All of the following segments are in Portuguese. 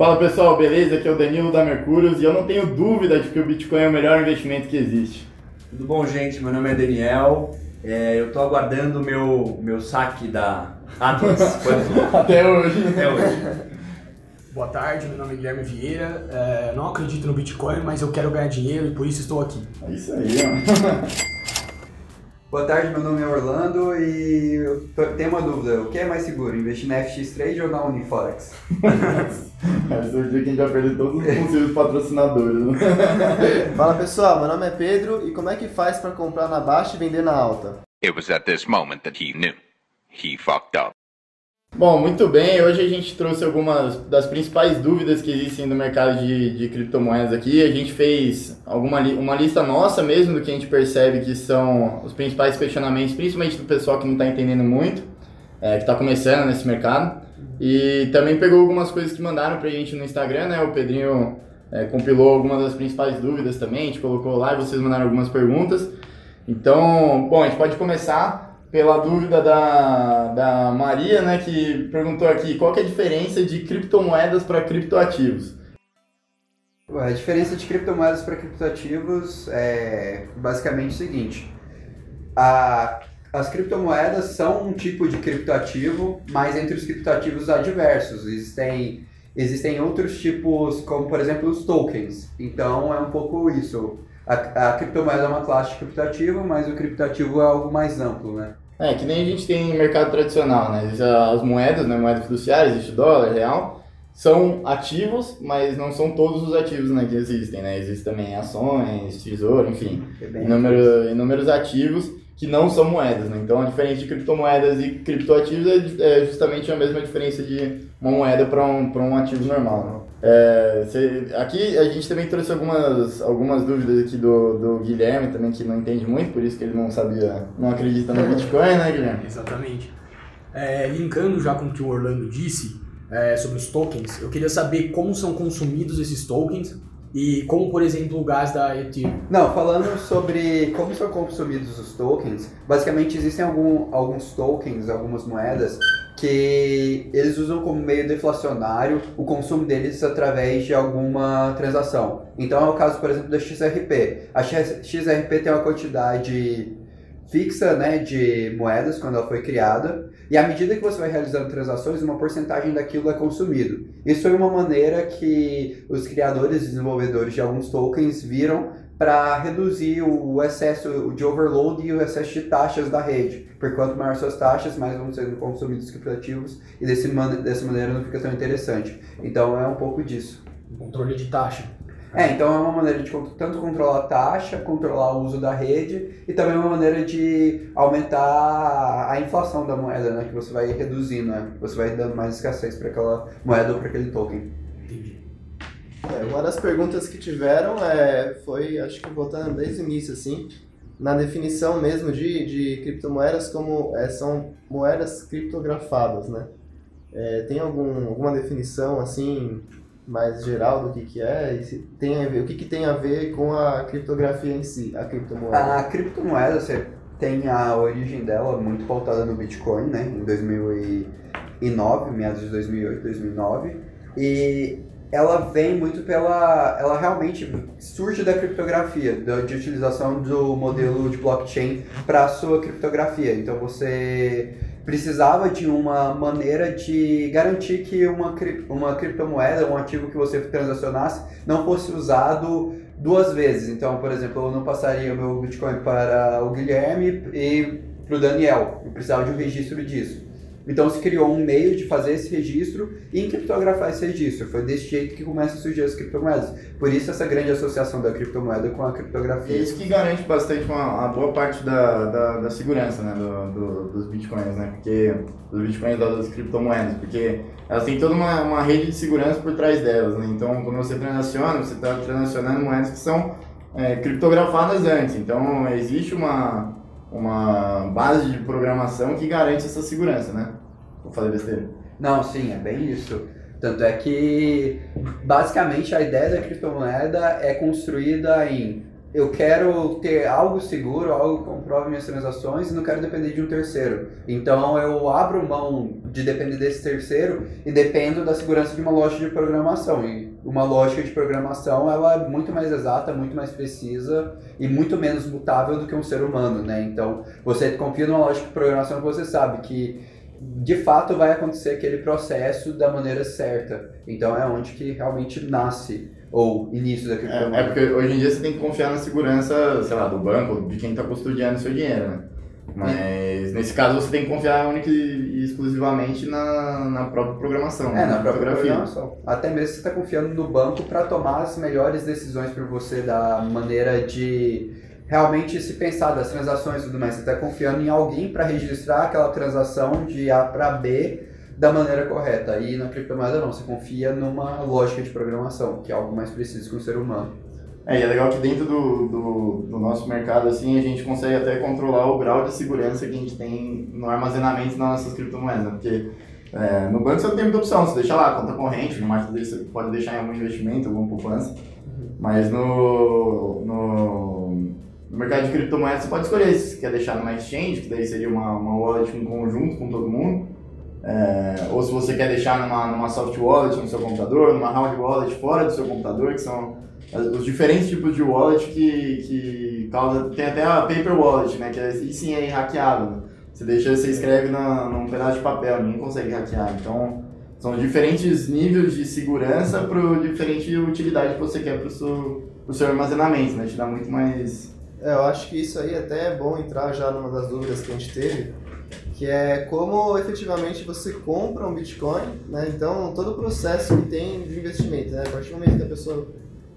Fala pessoal, beleza? Aqui é o Danilo da Mercúrios e eu não tenho dúvida de que o Bitcoin é o melhor investimento que existe. Tudo bom, gente? Meu nome é Daniel. É, eu estou aguardando o meu, meu saque da Atlas. Até hoje. Até hoje. Boa tarde, meu nome é Guilherme Vieira. É, não acredito no Bitcoin, mas eu quero ganhar dinheiro e por isso estou aqui. É isso aí, ó. Boa tarde, meu nome é Orlando e eu tenho uma dúvida. O que é mais seguro, investir na FX Trade ou na Uniforex? Esse é o dia que a gente vai perder todos os possíveis patrocinadores. Né? Fala pessoal, meu nome é Pedro e como é que faz para comprar na baixa e vender na alta? It was at this moment that he knew. He fucked up. Bom, muito bem. Hoje a gente trouxe algumas das principais dúvidas que existem no mercado de, de criptomoedas aqui. A gente fez alguma uma lista nossa mesmo do que a gente percebe que são os principais questionamentos, principalmente do pessoal que não está entendendo muito, é, que está começando nesse mercado. E também pegou algumas coisas que mandaram para a gente no Instagram, né? O Pedrinho é, compilou algumas das principais dúvidas também, a gente colocou lá e vocês mandaram algumas perguntas. Então, bom, a gente pode começar pela dúvida da, da Maria, né, que perguntou aqui qual é a diferença de criptomoedas para criptoativos. A diferença de criptomoedas para criptoativos é basicamente o seguinte: a, as criptomoedas são um tipo de criptoativo, mas entre os criptoativos há diversos. Existem, existem outros tipos, como por exemplo os tokens. Então é um pouco isso. A, a criptomoeda é uma classe de criptoativo, mas o criptoativo é algo mais amplo, né? É, que nem a gente tem mercado tradicional, né? As moedas, né? Moeda fiduciária, existe dólar, real, são ativos, mas não são todos os ativos né, que existem, né? Existem também ações, tesouro, enfim, é inúmeros, inúmeros ativos que não são moedas, né? Então a diferença de criptomoedas e criptoativos é, é justamente a mesma diferença de uma moeda para um, um ativo normal, né? É, cê, aqui a gente também trouxe algumas, algumas dúvidas aqui do, do Guilherme também, que não entende muito, por isso que ele não sabia, não acredita no Bitcoin, né, Guilherme? Exatamente. É, linkando já com o que o Orlando disse é, sobre os tokens, eu queria saber como são consumidos esses tokens e como, por exemplo, o gás da Ethereum. Não, falando sobre como são consumidos os tokens, basicamente existem algum, alguns tokens, algumas moedas que eles usam como meio deflacionário o consumo deles através de alguma transação. Então é o caso, por exemplo, da XRP. A XRP tem uma quantidade fixa né, de moedas quando ela foi criada, e à medida que você vai realizando transações, uma porcentagem daquilo é consumido. Isso foi uma maneira que os criadores e desenvolvedores de alguns tokens viram para reduzir o excesso de overload e o excesso de taxas da rede. Porque quanto maior suas taxas, mais vão sendo consumidos criptativos e desse man dessa maneira não fica tão interessante. Então é um pouco disso. Controle de taxa. É, então é uma maneira de tanto controlar a taxa, controlar o uso da rede e também uma maneira de aumentar a inflação da moeda, né? Que você vai reduzindo, né? Você vai dando mais escassez para aquela moeda ou para aquele token. É, uma das perguntas que tiveram é, foi, acho que voltando desde o início, assim, na definição mesmo de, de criptomoedas como é, são moedas criptografadas, né? É, tem algum, alguma definição, assim, mais geral do que, que é? E tem a ver, o que, que tem a ver com a criptografia em si, a criptomoeda? A criptomoeda, você tem a origem dela muito pautada no Bitcoin, né? Em 2009, meados de 2008, 2009. E ela vem muito pela. Ela realmente surge da criptografia, de utilização do modelo de blockchain para a sua criptografia. Então você precisava de uma maneira de garantir que uma, uma criptomoeda, um ativo que você transacionasse, não fosse usado duas vezes. Então, por exemplo, eu não passaria o meu Bitcoin para o Guilherme e para o Daniel. Eu precisava de um registro disso. Então se criou um meio de fazer esse registro e encriptografar esse registro. Foi desse jeito que começam a surgir as criptomoedas. Por isso essa grande associação da criptomoeda com a criptografia. Isso que garante bastante uma, uma boa parte da, da, da segurança né, do, do, dos bitcoins, né? Porque dos bitcoins das criptomoedas, porque elas têm toda uma, uma rede de segurança por trás delas. Né? Então quando você transaciona, você está transacionando moedas que são é, criptografadas antes. Então existe uma uma base de programação que garante essa segurança, né? Vou fazer besteira. Não, sim, é bem isso. Tanto é que, basicamente, a ideia da criptomoeda é construída em eu quero ter algo seguro, algo que comprove minhas transações e não quero depender de um terceiro. Então eu abro mão de depender desse terceiro e dependo da segurança de uma lógica de programação. E uma lógica de programação ela é muito mais exata, muito mais precisa e muito menos mutável do que um ser humano, né? Então você confia numa lógica de programação que você sabe que de fato vai acontecer aquele processo da maneira certa. Então é onde que realmente nasce ou início da criptomoeda. É, é porque hoje em dia você tem que confiar na segurança, sei lá, do banco, de quem está custodiando o seu dinheiro, né? Mas nesse caso você tem que confiar única e exclusivamente na, na própria programação. É, né? na própria criptografia. programação. Até mesmo você está confiando no banco para tomar as melhores decisões para você da maneira de realmente se pensar das transações e tudo mais. Você está confiando em alguém para registrar aquela transação de A para B da maneira correta. E na criptomoeda não, você confia numa lógica de programação, que é algo mais preciso que um ser humano. É, e é legal que dentro do, do, do nosso mercado, assim, a gente consegue até controlar o grau de segurança que a gente tem no armazenamento das nossas criptomoedas, né? Porque é, no banco você não tem muita opção, você deixa lá, conta corrente, no marketing dele você pode deixar em algum investimento, alguma poupança, mas no, no, no mercado de criptomoedas você pode escolher se você quer deixar numa exchange, que daí seria uma, uma wallet em conjunto com todo mundo, é, ou se você quer deixar numa, numa soft wallet no seu computador, numa hard wallet fora do seu computador, que são os diferentes tipos de wallet que, que causa. Tem até a paper wallet, né? Que é, sim é hackeável. né? Você deixa, você escreve na, num pedaço de papel, ninguém consegue hackear. Então, são diferentes níveis de segurança para diferente utilidade que você quer para o seu, pro seu armazenamento, né? Te dá muito mais. É, eu acho que isso aí até é bom entrar já numa das dúvidas que a gente teve, que é como efetivamente você compra um Bitcoin, né? Então, todo o processo que tem de investimento, né? A partir do momento que a pessoa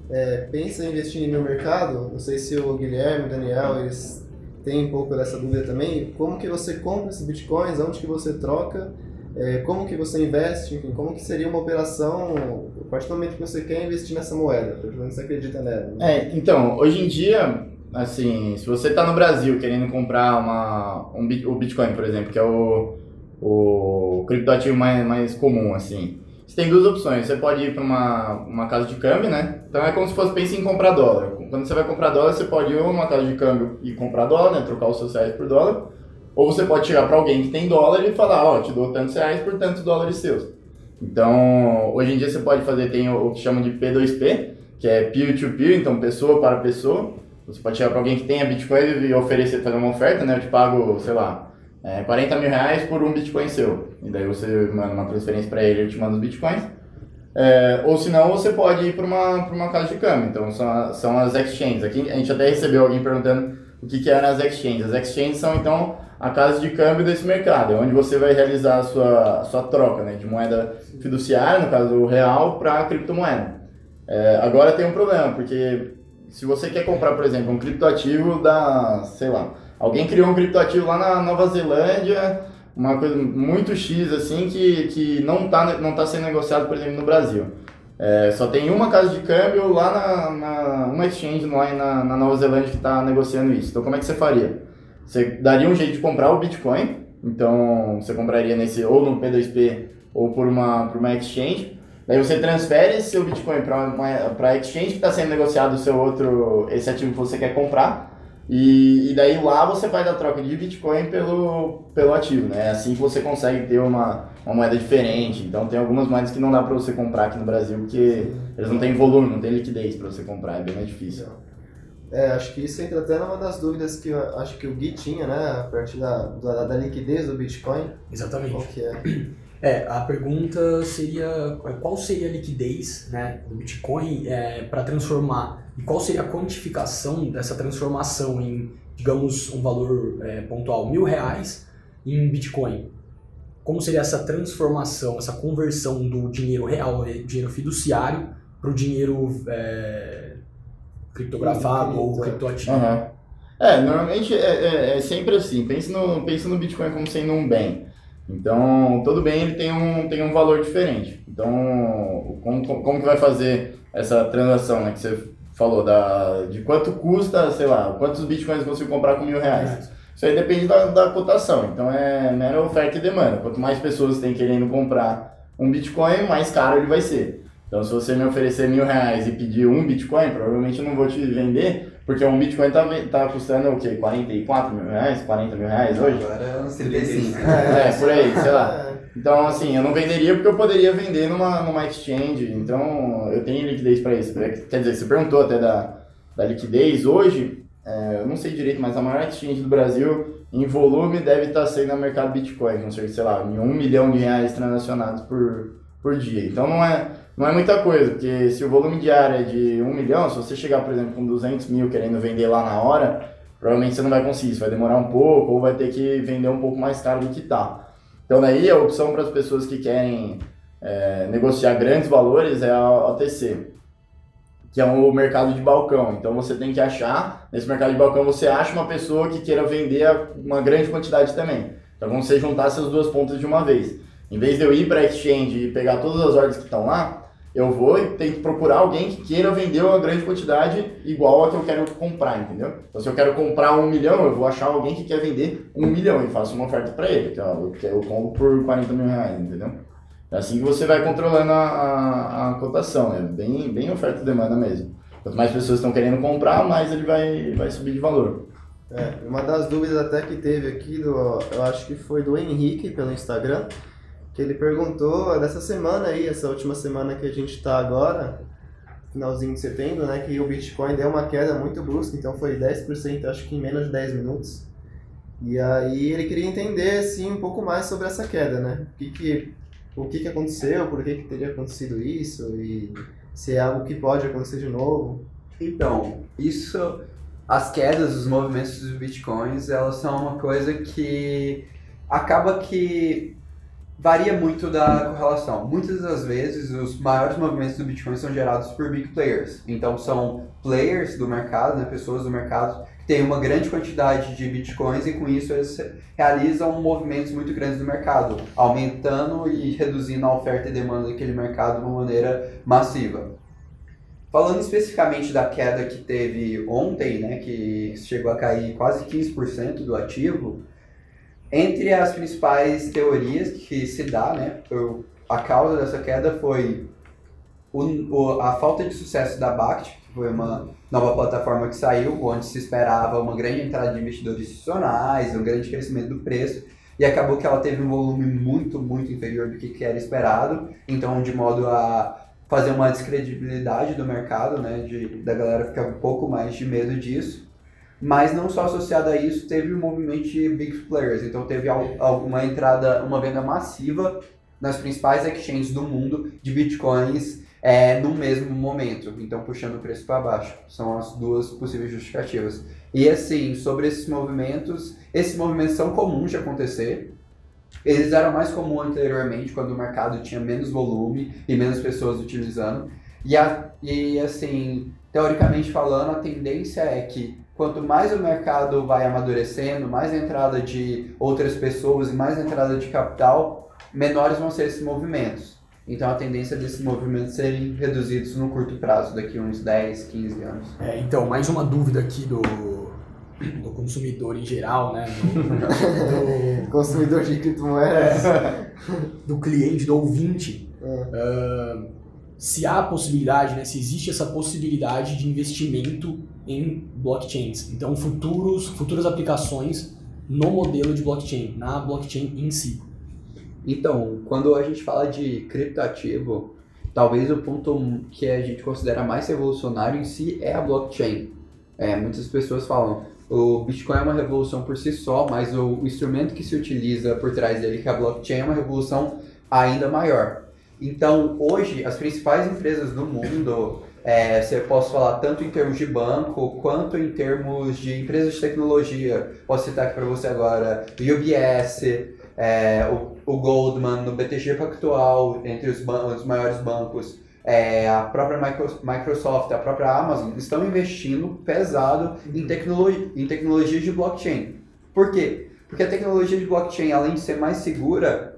é, pensa em investir no mercado, não sei se o Guilherme, o Daniel, eles têm um pouco dessa dúvida também, como que você compra esses Bitcoins, onde que você troca, é, como que você investe, enfim, como que seria uma operação a partir do momento que você quer investir nessa moeda, a partir do momento que você acredita nela. né? É, então, hoje em dia, assim, se você está no Brasil querendo comprar uma, um, o Bitcoin, por exemplo, que é o, o criptoativo mais, mais comum, assim, você tem duas opções. Você pode ir para uma, uma casa de câmbio, né? Então é como se fosse, pense em comprar dólar. Quando você vai comprar dólar, você pode ir uma casa de câmbio e comprar dólar, né? Trocar os seus reais por dólar. Ou você pode chegar para alguém que tem dólar e falar, ó, te dou tantos reais por tantos dólares seus. Então, hoje em dia você pode fazer, tem o, que chamam de P2P, que é peer-to-peer, então pessoa para pessoa. Você pode chegar para alguém que tenha Bitcoin e oferecer, fazer uma oferta, né? Eu te pago, sei lá, é, 40 mil reais por um Bitcoin seu. E daí você manda uma transferência para ele, ele te manda os Bitcoins. É, ou senão você pode ir para uma, uma casa de câmbio. Então são, são as exchanges. Aqui a gente até recebeu alguém perguntando o que, que eram as exchanges. As exchanges são então a casa de câmbio desse mercado, é onde você vai realizar a sua, a sua troca né, de moeda fiduciária, no caso o real, para criptomoeda. É, agora tem um problema, porque se você quer comprar, por exemplo, um criptoativo da, sei lá, alguém criou um criptoativo lá na Nova Zelândia, uma coisa muito X assim, que, que não está não tá sendo negociado, por exemplo, no Brasil. É, só tem uma casa de câmbio lá na, na uma exchange lá na, na Nova Zelândia que está negociando isso. Então como é que você faria? Você daria um jeito de comprar o Bitcoin, então você compraria nesse ou no P2P ou por uma, por uma exchange. Daí você transfere esse seu Bitcoin para a exchange que está sendo negociado o seu outro, esse ativo que você quer comprar. E, e daí lá você faz a troca de Bitcoin pelo, pelo ativo, né? É assim que você consegue ter uma, uma moeda diferente. Então tem algumas moedas que não dá para você comprar aqui no Brasil porque eles não têm volume, não tem liquidez para você comprar, é bem mais difícil. É, acho que isso entra até numa das dúvidas que eu acho que o Gui tinha, né? A partir da, da, da liquidez do Bitcoin. Exatamente. Qual que é? É, a pergunta seria qual seria a liquidez né, do Bitcoin para transformar e qual seria a quantificação dessa transformação em, digamos, um valor é, pontual, mil reais em Bitcoin. Como seria essa transformação, essa conversão do dinheiro real, eh, dinheiro fiduciário, para o dinheiro é, criptografado ou é. criptoativo? Aham. É, normalmente é, é, é sempre assim. Pense no, pense no Bitcoin como sendo um bem. Então, todo bem ele tem um, tem um valor diferente. Então, como, como que vai fazer essa transação, né? Que você falou, da, de quanto custa, sei lá, quantos Bitcoins você comprar com mil reais. Isso aí depende da, da cotação. Então, é mera oferta e demanda. Quanto mais pessoas tem querendo comprar um Bitcoin, mais caro ele vai ser. Então, se você me oferecer mil reais e pedir um Bitcoin, provavelmente eu não vou te vender, porque um Bitcoin tá, tá custando o quê? 44 mil reais? 40 mil reais hoje? Agora é uns 35. É, por aí, sei lá. É, Então, assim, eu não venderia porque eu poderia vender numa, numa exchange. Então, eu tenho liquidez para isso. Quer dizer, você perguntou até da, da liquidez. Hoje, é, eu não sei direito, mas a maior exchange do Brasil, em volume, deve estar sendo no mercado Bitcoin. Com certeza, sei lá, em um milhão de reais transacionados por, por dia. Então, não é, não é muita coisa, porque se o volume diário é de um milhão, se você chegar, por exemplo, com 200 mil querendo vender lá na hora, provavelmente você não vai conseguir. Vai demorar um pouco ou vai ter que vender um pouco mais caro do que tá. Então daí a opção para as pessoas que querem é, negociar grandes valores é a OTC, que é o mercado de balcão. Então você tem que achar, nesse mercado de balcão você acha uma pessoa que queira vender uma grande quantidade também. Então como você juntar essas duas pontas de uma vez. Em vez de eu ir para a exchange e pegar todas as ordens que estão lá, eu vou e tento procurar alguém que queira vender uma grande quantidade igual a que eu quero comprar, entendeu? Então, se eu quero comprar um milhão, eu vou achar alguém que quer vender um milhão e faço uma oferta para ele, que ó, que eu compro por 40 mil reais, entendeu? É assim que você vai controlando a, a, a cotação, é bem, bem oferta e demanda mesmo. Quanto mais pessoas estão querendo comprar, mais ele vai, vai subir de valor. É, uma das dúvidas até que teve aqui, do, eu acho que foi do Henrique pelo Instagram, que ele perguntou dessa semana aí, essa última semana que a gente está agora, finalzinho de setembro, né, que o Bitcoin deu uma queda muito brusca, então foi 10%, acho que em menos de 10 minutos. E aí ele queria entender, assim, um pouco mais sobre essa queda, né? O que que, o que, que aconteceu, por que, que teria acontecido isso, e se é algo que pode acontecer de novo. Então, isso, as quedas, os movimentos dos bitcoins, elas são uma coisa que acaba que varia muito da correlação. Muitas das vezes, os maiores movimentos do Bitcoin são gerados por big players. Então, são players do mercado, né, pessoas do mercado, que têm uma grande quantidade de Bitcoins e, com isso, eles realizam movimentos muito grandes do mercado, aumentando e reduzindo a oferta e demanda daquele mercado de uma maneira massiva. Falando especificamente da queda que teve ontem, né, que chegou a cair quase 15% do ativo, entre as principais teorias que se dá, né, a causa dessa queda foi o, o- a falta de sucesso da Bact, que foi uma nova plataforma que saiu, onde se esperava uma grande entrada de investidores institucionais, um grande crescimento do preço, e acabou que ela teve um volume muito, muito inferior do que que era esperado, então de modo a fazer uma descredibilidade do mercado, né, de, da galera ficar um pouco mais de medo disso. Mas não só associado a isso, teve um movimento de big players, então teve alguma entrada, uma venda massiva nas principais exchanges do mundo de bitcoins é, no mesmo momento, então puxando o preço para baixo. São as duas possíveis justificativas. E assim, sobre esses movimentos, esses movimentos são comuns de acontecer, eles eram mais comuns anteriormente, quando o mercado tinha menos volume e menos pessoas utilizando. E, a, e assim, teoricamente falando, a tendência é que quanto mais o mercado vai amadurecendo, mais a entrada de outras pessoas e mais a entrada de capital, menores vão ser esses movimentos. Então a tendência desses movimentos serem reduzidos no curto prazo, daqui a uns 10, 15 anos. É, então, mais uma dúvida aqui do, do consumidor em geral, né? Do, Consumidor de criptomoedas. do, do cliente, do ouvinte. Ah, se há possibilidade, né? Se existe essa possibilidade de investimento em blockchains. Então, futuros, futuras aplicações no modelo de blockchain, na blockchain em si. Então, quando a gente fala de criptoativo, talvez o ponto que a gente considera mais revolucionário em si é a blockchain. É, muitas pessoas falam, o Bitcoin é uma revolução por si só, mas o instrumento que se utiliza por trás dele, que é a blockchain, é uma revolução ainda maior. Então, hoje, as principais empresas do mundo, é, se eu posso falar tanto em termos de banco, quanto em termos de empresas de tecnologia, posso citar aqui para você agora, UBS, é, o, o Goldman, no BTG Pactual, entre os, os maiores bancos, é, a própria Micro- Microsoft, a própria Amazon, estão investindo pesado em, tecnolo em tecnologias de blockchain. Por quê? Porque a tecnologia de blockchain, além de ser mais segura,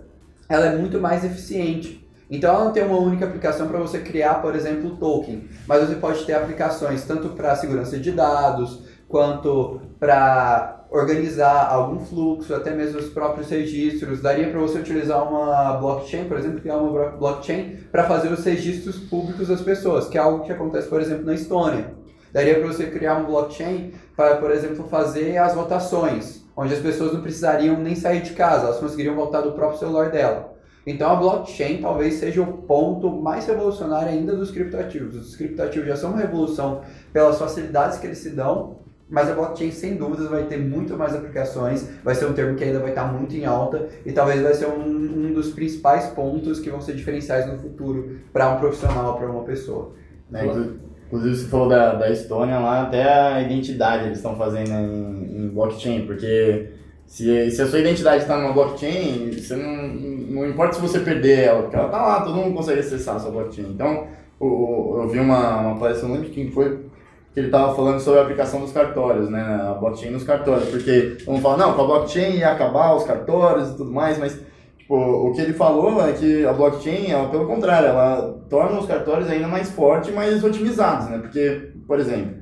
ela é muito mais eficiente. Então ela não tem uma única aplicação para você criar, por exemplo, token, mas você pode ter aplicações tanto para segurança de dados, quanto para organizar algum fluxo, até mesmo os próprios registros. Daria para você utilizar uma blockchain, por exemplo, criar uma blo- blockchain para fazer os registros públicos das pessoas, que é algo que acontece, por exemplo, na Estônia. Daria para você criar um blockchain para, por exemplo, fazer as votações, onde as pessoas não precisariam nem sair de casa, elas conseguiriam votar do próprio celular dela. Então a blockchain talvez seja o ponto mais revolucionário ainda dos criptoativos. Os criptoativos já são uma revolução pelas facilidades que eles se dão, mas a blockchain sem dúvidas vai ter muito mais aplicações, vai ser um termo que ainda vai estar muito em alta e talvez vai ser um, um dos principais pontos que vão ser diferenciais no futuro para um profissional, para uma pessoa. Né, inclu- Inclusive, você falou da, da Estônia lá, até a identidade eles estão fazendo em, em blockchain, porque se, se a sua identidade está numa blockchain, você não, não importa se você perder ela, porque ela está lá, todo mundo consegue acessar a sua blockchain. Então, o, eu vi uma, uma palestra, não lembro quem foi, que ele estava falando sobre a aplicação dos cartórios, né, a blockchain nos cartórios, porque vamos falar, não, com a blockchain ia acabar os cartórios e tudo mais, mas Tipo, o que ele falou é que a blockchain, ela, pelo contrário, ela torna os cartórios ainda mais fortes e mais otimizados, né? Porque, por exemplo,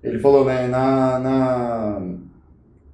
ele falou, né, na, na,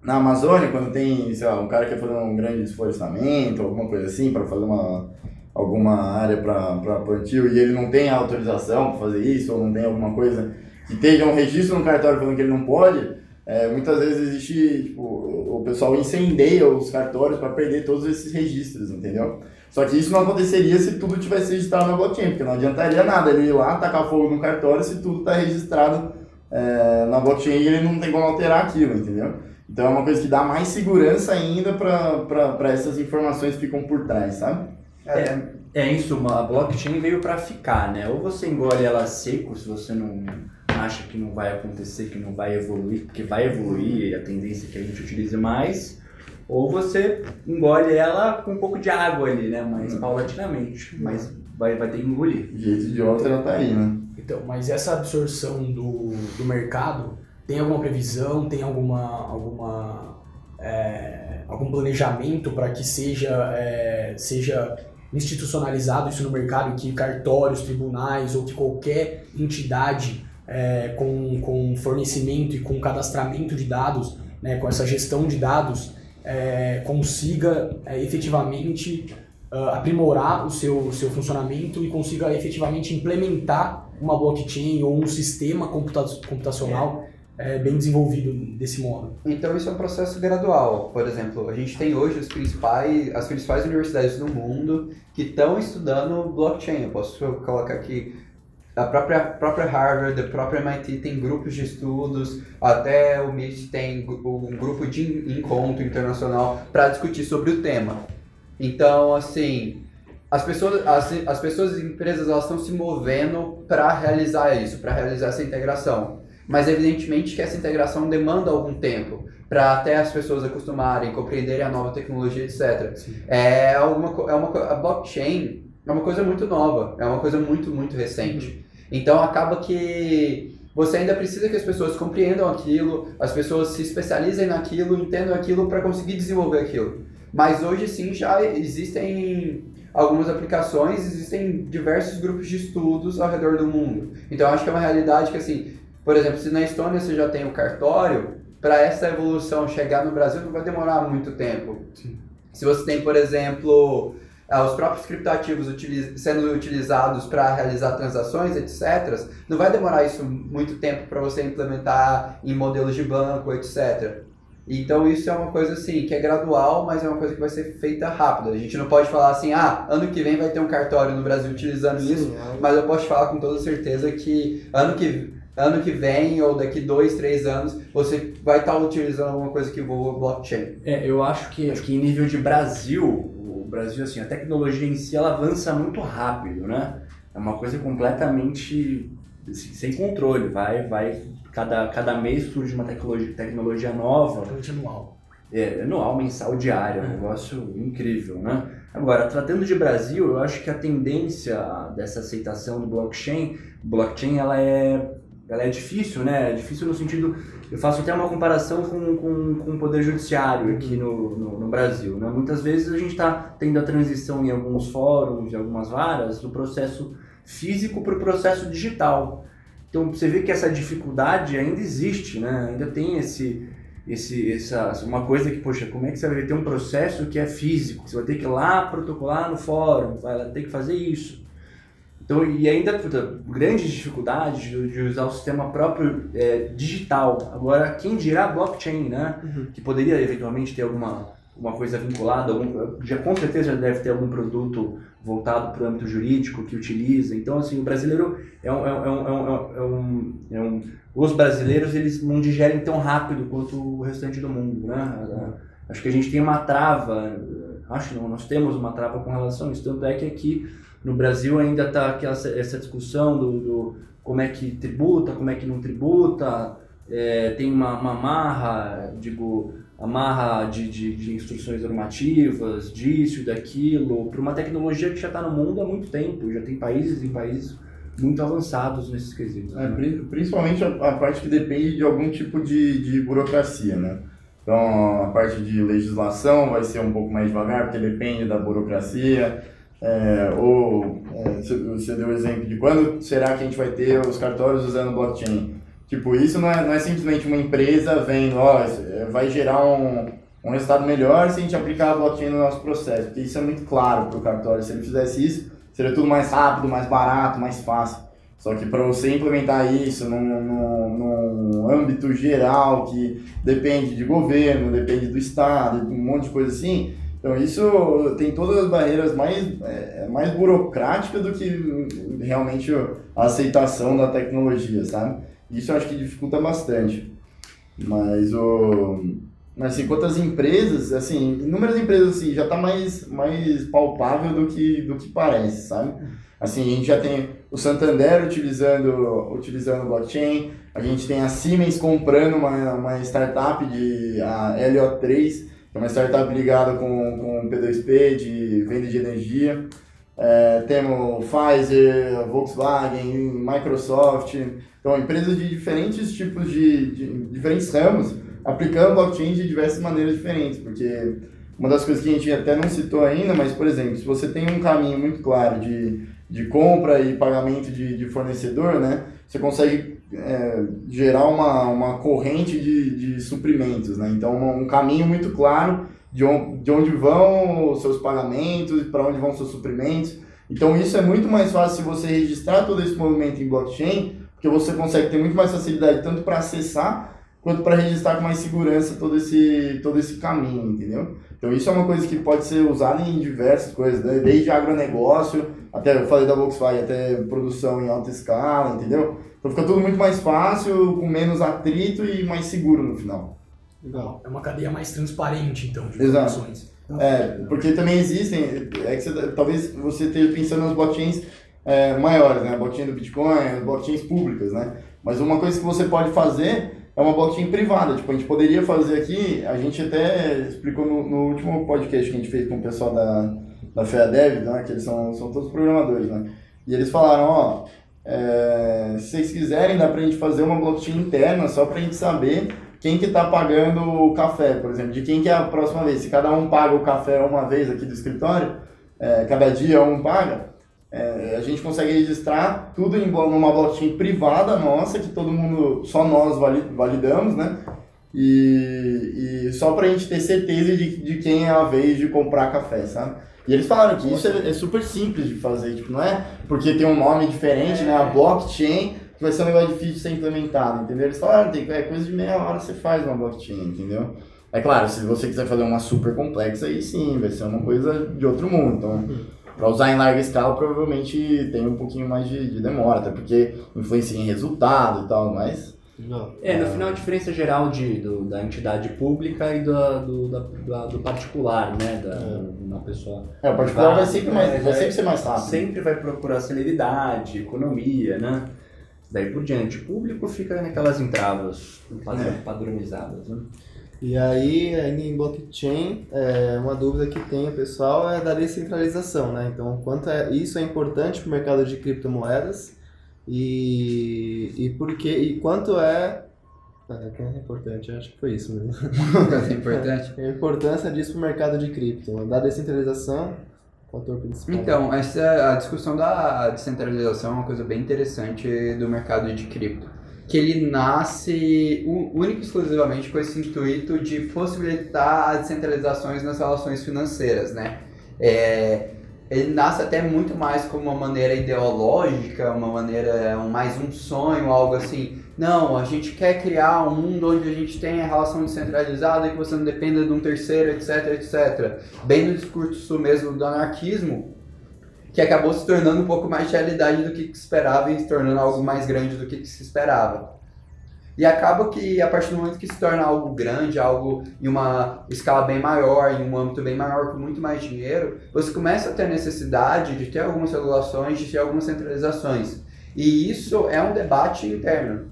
na Amazônia, quando tem, sei lá, um cara que quer fazer um grande desflorestamento, alguma coisa assim, para fazer uma, alguma área para plantio e ele não tem autorização para fazer isso, ou não tem alguma coisa que esteja um registro no cartório falando que ele não pode, é, muitas vezes existe, tipo, o pessoal incendeia os cartórios para perder todos esses registros, entendeu? Só que isso não aconteceria se tudo tivesse registrado na blockchain, porque não adiantaria nada ele ir lá, tacar fogo no cartório se tudo está registrado é, na blockchain e ele não tem como alterar aquilo, entendeu? Então é uma coisa que dá mais segurança ainda para essas informações que ficam por trás, sabe? É, é em suma, a blockchain veio para ficar, né? Ou você engole ela seco, se você não acha que não vai acontecer, que não vai evoluir, porque vai evoluir, a tendência é que a gente utilize mais, ou você engole ela com um pouco de água ali, né? Mas paulatinamente, mas vai, vai ter que engolir. O jeito de outra ela tá aí, né? Então, mas essa absorção do, do mercado tem alguma previsão, tem alguma, alguma é, algum planejamento para que seja, é, seja institucionalizado isso no mercado, que cartórios, tribunais ou que qualquer entidade é, com, com fornecimento e com cadastramento de dados, né, com essa gestão de dados, é, consiga é, efetivamente ah, aprimorar o seu, seu funcionamento e consiga efetivamente implementar uma blockchain ou um sistema computa computacional é, bem desenvolvido desse modo. Então isso é um processo gradual. Por exemplo, a gente tem hoje os principais, as principais universidades do mundo que estão estudando blockchain. Eu posso colocar aqui a própria, a própria Harvard, a própria MIT tem grupos de estudos, até o MIT tem um grupo de encontro internacional para discutir sobre o tema. Então, assim, as pessoas, as, as pessoas e empresas elas estão se movendo para realizar isso, para realizar essa integração. Mas evidentemente que essa integração demanda algum tempo para até as pessoas acostumarem, compreenderem a nova tecnologia, etc. É alguma é uma a blockchain é uma coisa muito nova, é uma coisa muito muito recente. Então acaba que você ainda precisa que as pessoas compreendam aquilo, as pessoas se especializem naquilo, entendam aquilo para conseguir desenvolver aquilo. Mas hoje sim já existem algumas aplicações, existem diversos grupos de estudos ao redor do mundo. Então acho que é uma realidade que assim, por exemplo, se na Estônia você já tem o cartório, para essa evolução chegar no Brasil não vai demorar muito tempo. Se você tem, por exemplo, ah, os próprios criptoativos utiliz- sendo utilizados para realizar transações, etc., não vai demorar isso muito tempo para você implementar em modelos de banco, etc. Então isso é uma coisa assim que é gradual, mas é uma coisa que vai ser feita rápida. A gente não pode falar assim, ah, ano que vem vai ter um cartório no Brasil utilizando isso, mas eu posso falar com toda certeza que ano que, ano que vem ou daqui dois, três anos você vai estar utilizando alguma coisa que envolva blockchain. É, eu acho que, que em nível de Brasil, o Brasil, assim, a tecnologia em si, ela avança muito rápido, né? É uma coisa completamente assim, sem controle, vai, vai, cada, cada mês surge uma tecnologia, tecnologia nova, anual. é, anual, mensal, diário, é um negócio incrível, né? Agora, tratando de Brasil, eu acho que a tendência dessa aceitação do blockchain, blockchain, ela é, ela é difícil, né? É difícil no sentido, eu faço até uma comparação com, com, com o poder judiciário aqui no, no, no Brasil, né? Muitas vezes a gente está tendo a transição em alguns fóruns, em algumas varas, do processo físico para o processo digital. Então você vê que essa dificuldade ainda existe, né? Ainda tem esse esse, essa, uma coisa que, poxa, como é que você vai ter um processo que é físico? Você vai ter que ir lá protocolar no fórum, vai ter que fazer isso. Então, e ainda, puta, grandes dificuldades de, de usar o sistema próprio é, digital. Agora, quem dirá blockchain, né? Que poderia eventualmente ter alguma uma coisa vinculada, algum, já com certeza já deve ter algum produto voltado para o âmbito jurídico que utiliza. Então, assim, o brasileiro é um, é um, é um, é um, é um os brasileiros eles não digerem tão rápido quanto o restante do mundo, né? Acho que a gente tem uma trava, acho não, nós temos uma trava com relação a isso, tanto é que aqui no Brasil ainda está essa discussão do, do, como é que tributa, como é que não tributa, é, tem uma, uma marra, digo, amarra de, de, de, instruções normativas, disso e daquilo, para uma tecnologia que já está no mundo há muito tempo, já tem países e países muito avançados nesses quesitos. É, principalmente a, a, parte que depende de algum tipo de, de burocracia, né? Então, a parte de legislação vai ser um pouco mais devagar, porque depende da burocracia. É, ou é, você deu o exemplo de quando será que a gente vai ter os cartórios usando blockchain? Tipo, isso não é, não é simplesmente uma empresa vendo, ó, é, vai gerar um, um resultado melhor se a gente aplicar a blockchain no nosso processo. Porque isso é muito claro para o cartório. Se ele fizesse isso, seria tudo mais rápido, mais barato, mais fácil. Só que para você implementar isso num, num, num, âmbito geral que depende de governo, depende do Estado, um monte de coisa assim, então isso tem todas as barreiras mais, é, mais burocráticas do que realmente a aceitação da tecnologia, sabe? Isso eu acho que dificulta bastante. Mas o. Mas assim, quantas empresas, assim, inúmeras empresas assim, já está mais, mais palpável do que, do que parece, sabe? Assim, a gente já tem o Santander utilizando, utilizando blockchain, a gente tem a Siemens comprando uma, uma startup de a LO3, que é uma startup ligada com, com P2P de venda de energia. É, temos Pfizer, Volkswagen, Microsoft, então empresas de diferentes tipos de, de diferentes ramos aplicando blockchain de diversas maneiras diferentes, porque uma das coisas que a gente até não citou ainda, mas por exemplo, se você tem um caminho muito claro de, de compra e pagamento de, de fornecedor, né, você consegue é, gerar uma, uma corrente de, de suprimentos, né? então um caminho muito claro de onde, de onde vão os seus pagamentos, para onde vão os seus suprimentos. Então isso é muito mais fácil se você registrar todo esse movimento em blockchain, porque você consegue ter muito mais facilidade tanto para acessar quanto para registrar com mais segurança todo esse, todo esse caminho, entendeu? Então isso é uma coisa que pode ser usada em diversas coisas, né? desde agronegócio, até eu falei da Volkswagen, até produção em alta escala, entendeu? Então fica tudo muito mais fácil, com menos atrito e mais seguro no final. Legal. É uma cadeia mais transparente, então, de Exato. informações. É, porque também existem, é que você, talvez você esteja pensando nas blockchains é, maiores, né? A blockchain do Bitcoin, as blockchains públicas, né? Mas uma coisa que você pode fazer é uma blockchain privada. Tipo, a gente poderia fazer aqui, a gente até explicou no, no último podcast que a gente fez com o pessoal da, da FEADEV, né? Que eles são, são todos programadores, né? E eles falaram, ó, é, se vocês quiserem, dá pra gente fazer uma blockchain interna só pra gente saber quem que está pagando o café, por exemplo, de quem que é a próxima vez. Se cada um paga o café uma vez aqui do escritório, é, cada dia um paga, é, a gente consegue registrar tudo em uma blockchain privada nossa, que todo mundo, só nós validamos, né? E, e só para a gente ter certeza de, de quem é a vez de comprar café, sabe? E eles falaram que isso é, é, super simples de fazer, tipo, não é porque tem um nome diferente, né? A blockchain que vai ser um negócio difícil de ser implementado, entendeu? Eles falaram, tem, é coisa de meia hora você faz uma blockchain, entendeu? É claro, se você quiser fazer uma super complexa, aí sim, vai ser uma coisa de outro mundo. Então, para usar em larga escala, provavelmente tem um pouquinho mais de, de demora, até porque influencia em resultado e tal, mas... Não. É, no final a diferença geral de, do, da entidade pública e do, do, da, do particular, né? Da, é. da pessoa. É, o particular vai sempre, mais, vai sempre ser mais rápido. Sempre vai procurar celeridade, economia, né? Daí por diante, o público fica naquelas entravas é. padronizadas. Né? E aí, em blockchain, é, uma dúvida que tem o pessoal é da descentralização, né? Então, quanto é, isso é importante para o mercado de criptomoedas e, e por que, e quanto é ah, é importante, acho que foi isso mesmo. é importante? a importância disso para o mercado de cripto, da descentralização fator principal. Então, essa, a discussão da descentralização é uma coisa bem interessante do mercado de cripto. Que ele nasce único exclusivamente com esse intuito de possibilitar as descentralizações nas relações financeiras, né? É, ele nasce até muito mais como uma maneira ideológica, uma maneira, mais um sonho, algo assim. Não, a gente quer criar um mundo onde a gente tenha relação descentralizada e que você não dependa de um terceiro, etc, etc. Bem no discurso mesmo do anarquismo, que acabou se tornando um pouco mais de realidade do que se esperava e se tornando algo mais grande do que se esperava. E acaba que a partir do momento que se torna algo grande, algo em uma escala bem maior, em um âmbito bem maior, com muito mais dinheiro, você começa a ter necessidade de ter algumas regulações, de ter algumas centralizações. E isso é um debate interno.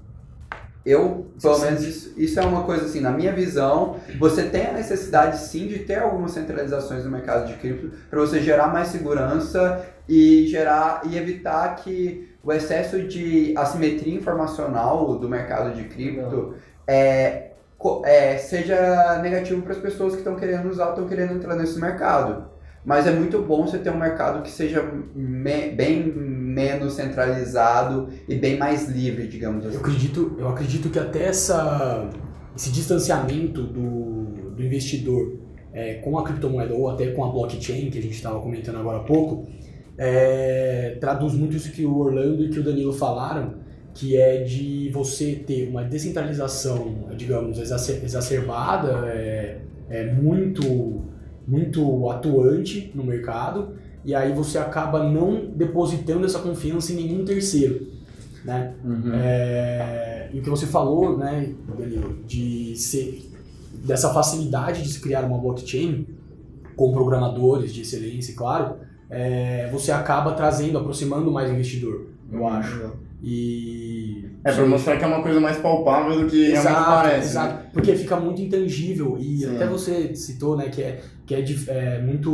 Eu, pelo menos, isso, isso é uma coisa assim, na minha visão, você tem a necessidade sim de ter algumas centralizações no mercado de cripto para você gerar mais segurança e gerar e evitar que o excesso de assimetria informacional do mercado de cripto é, é, seja negativo para as pessoas que estão querendo usar, estão querendo entrar nesse mercado. Mas é muito bom você ter um mercado que seja me- bem menos centralizado e bem mais livre, digamos Eu assim. acredito, eu acredito que até essa, esse distanciamento do, do investidor é, com a criptomoeda ou até com a blockchain, que a gente estava comentando agora há pouco, é, traduz muito isso que o Orlando e que o Danilo falaram, que é de você ter uma descentralização, digamos, exacer- exacerbada, é, é muito, muito atuante no mercado, e aí você acaba não depositando essa confiança em nenhum terceiro. Né? É, e o que você falou, né, Danilo, de ser dessa facilidade de se criar uma blockchain com programadores de excelência, claro, é, você acaba trazendo, aproximando mais o investidor, eu acho. E É pra mostrar que é uma coisa mais palpável do que realmente parece. né? exato, porque fica muito intangível e Sim. até você citou, né, que é que é, é muito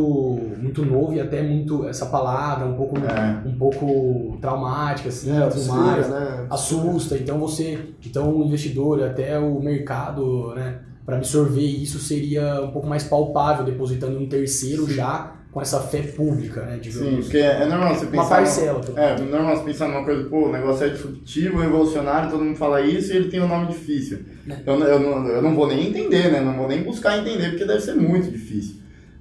muito novo e até muito essa palavra um pouco É. um pouco traumática assim, É, tudo mais né? assusta. Então você, então o investidor e até o mercado, né, para absorver isso seria um pouco mais palpável depositando um terceiro já com essa fé pública, né, Sim, digamos. porque é normal você uma pensar. parcela. pelo É, normal você pensar numa coisa, pô, o negócio é disruptivo, revolucionário, todo mundo fala isso e ele tem um nome difícil. Eu, não- eu, não, eu não vou nem entender, né? Não vou nem buscar entender, porque deve ser muito difícil.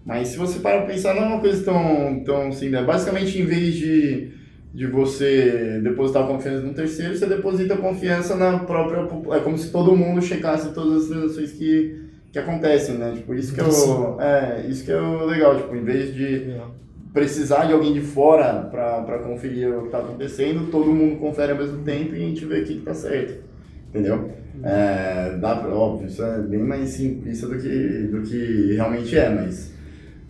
Mas se você parar pra pensar, não é uma coisa tão, tão assim, né? Basicamente, em vez de, de você depositar confiança num terceiro, você deposita confiança na própria. É como se todo mundo checasse todas as transações que, que acontecem, né? Tipo, isso que é o, é, isso que é legal, tipo, em vez de precisar de alguém de fora pra conferir o que tá acontecendo, todo mundo confere ao mesmo tempo e a gente vê o que que tá certo. Entendeu? É, dá pra, óbvio, isso é bem mais simplista do que, do que realmente é, mas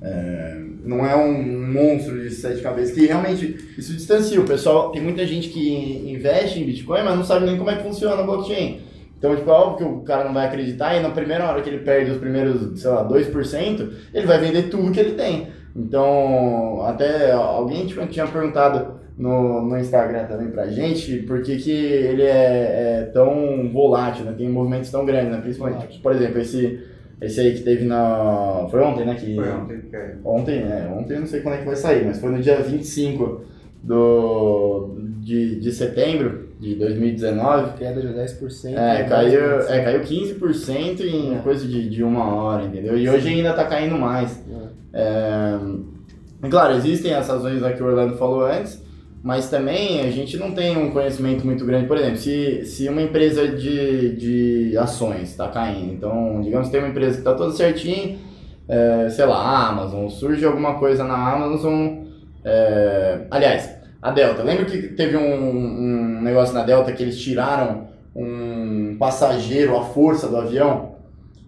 é, não é um monstro de sete cabeças que realmente isso distancia. O pessoal, tem muita gente que investe em Bitcoin, mas não sabe nem como é que funciona a blockchain. Então, tipo, é óbvio que o cara não vai acreditar e na primeira hora que ele perde os primeiros, sei lá, 2%, ele vai vender tudo que ele tem. Então, até alguém tipo, tinha perguntado no, no Instagram também pra gente por que, que ele é, é tão volátil, né? Tem movimentos tão grandes, né? Principalmente, por exemplo, esse, esse aí que teve na... Foi ontem, né? Que, Foi ontem que caiu. Ontem, é, ontem eu não sei quando é que vai sair, mas foi no dia 25 do, de, de setembro de 2019. Queda de 10%. É, né? caiu, é, caiu 15% em É. coisa de, de uma hora, entendeu? E hoje ainda tá caindo mais. É, e claro, existem as razões que o Orlando falou antes, mas também a gente não tem um conhecimento muito grande. Por exemplo, se, se uma empresa de, de ações está caindo, então, digamos que tem uma empresa que está toda certinho, é, sei lá, Amazon, surge alguma coisa na Amazon. é, aliás, a Delta, lembra que teve um, um negócio na Delta que eles tiraram um passageiro à força do avião?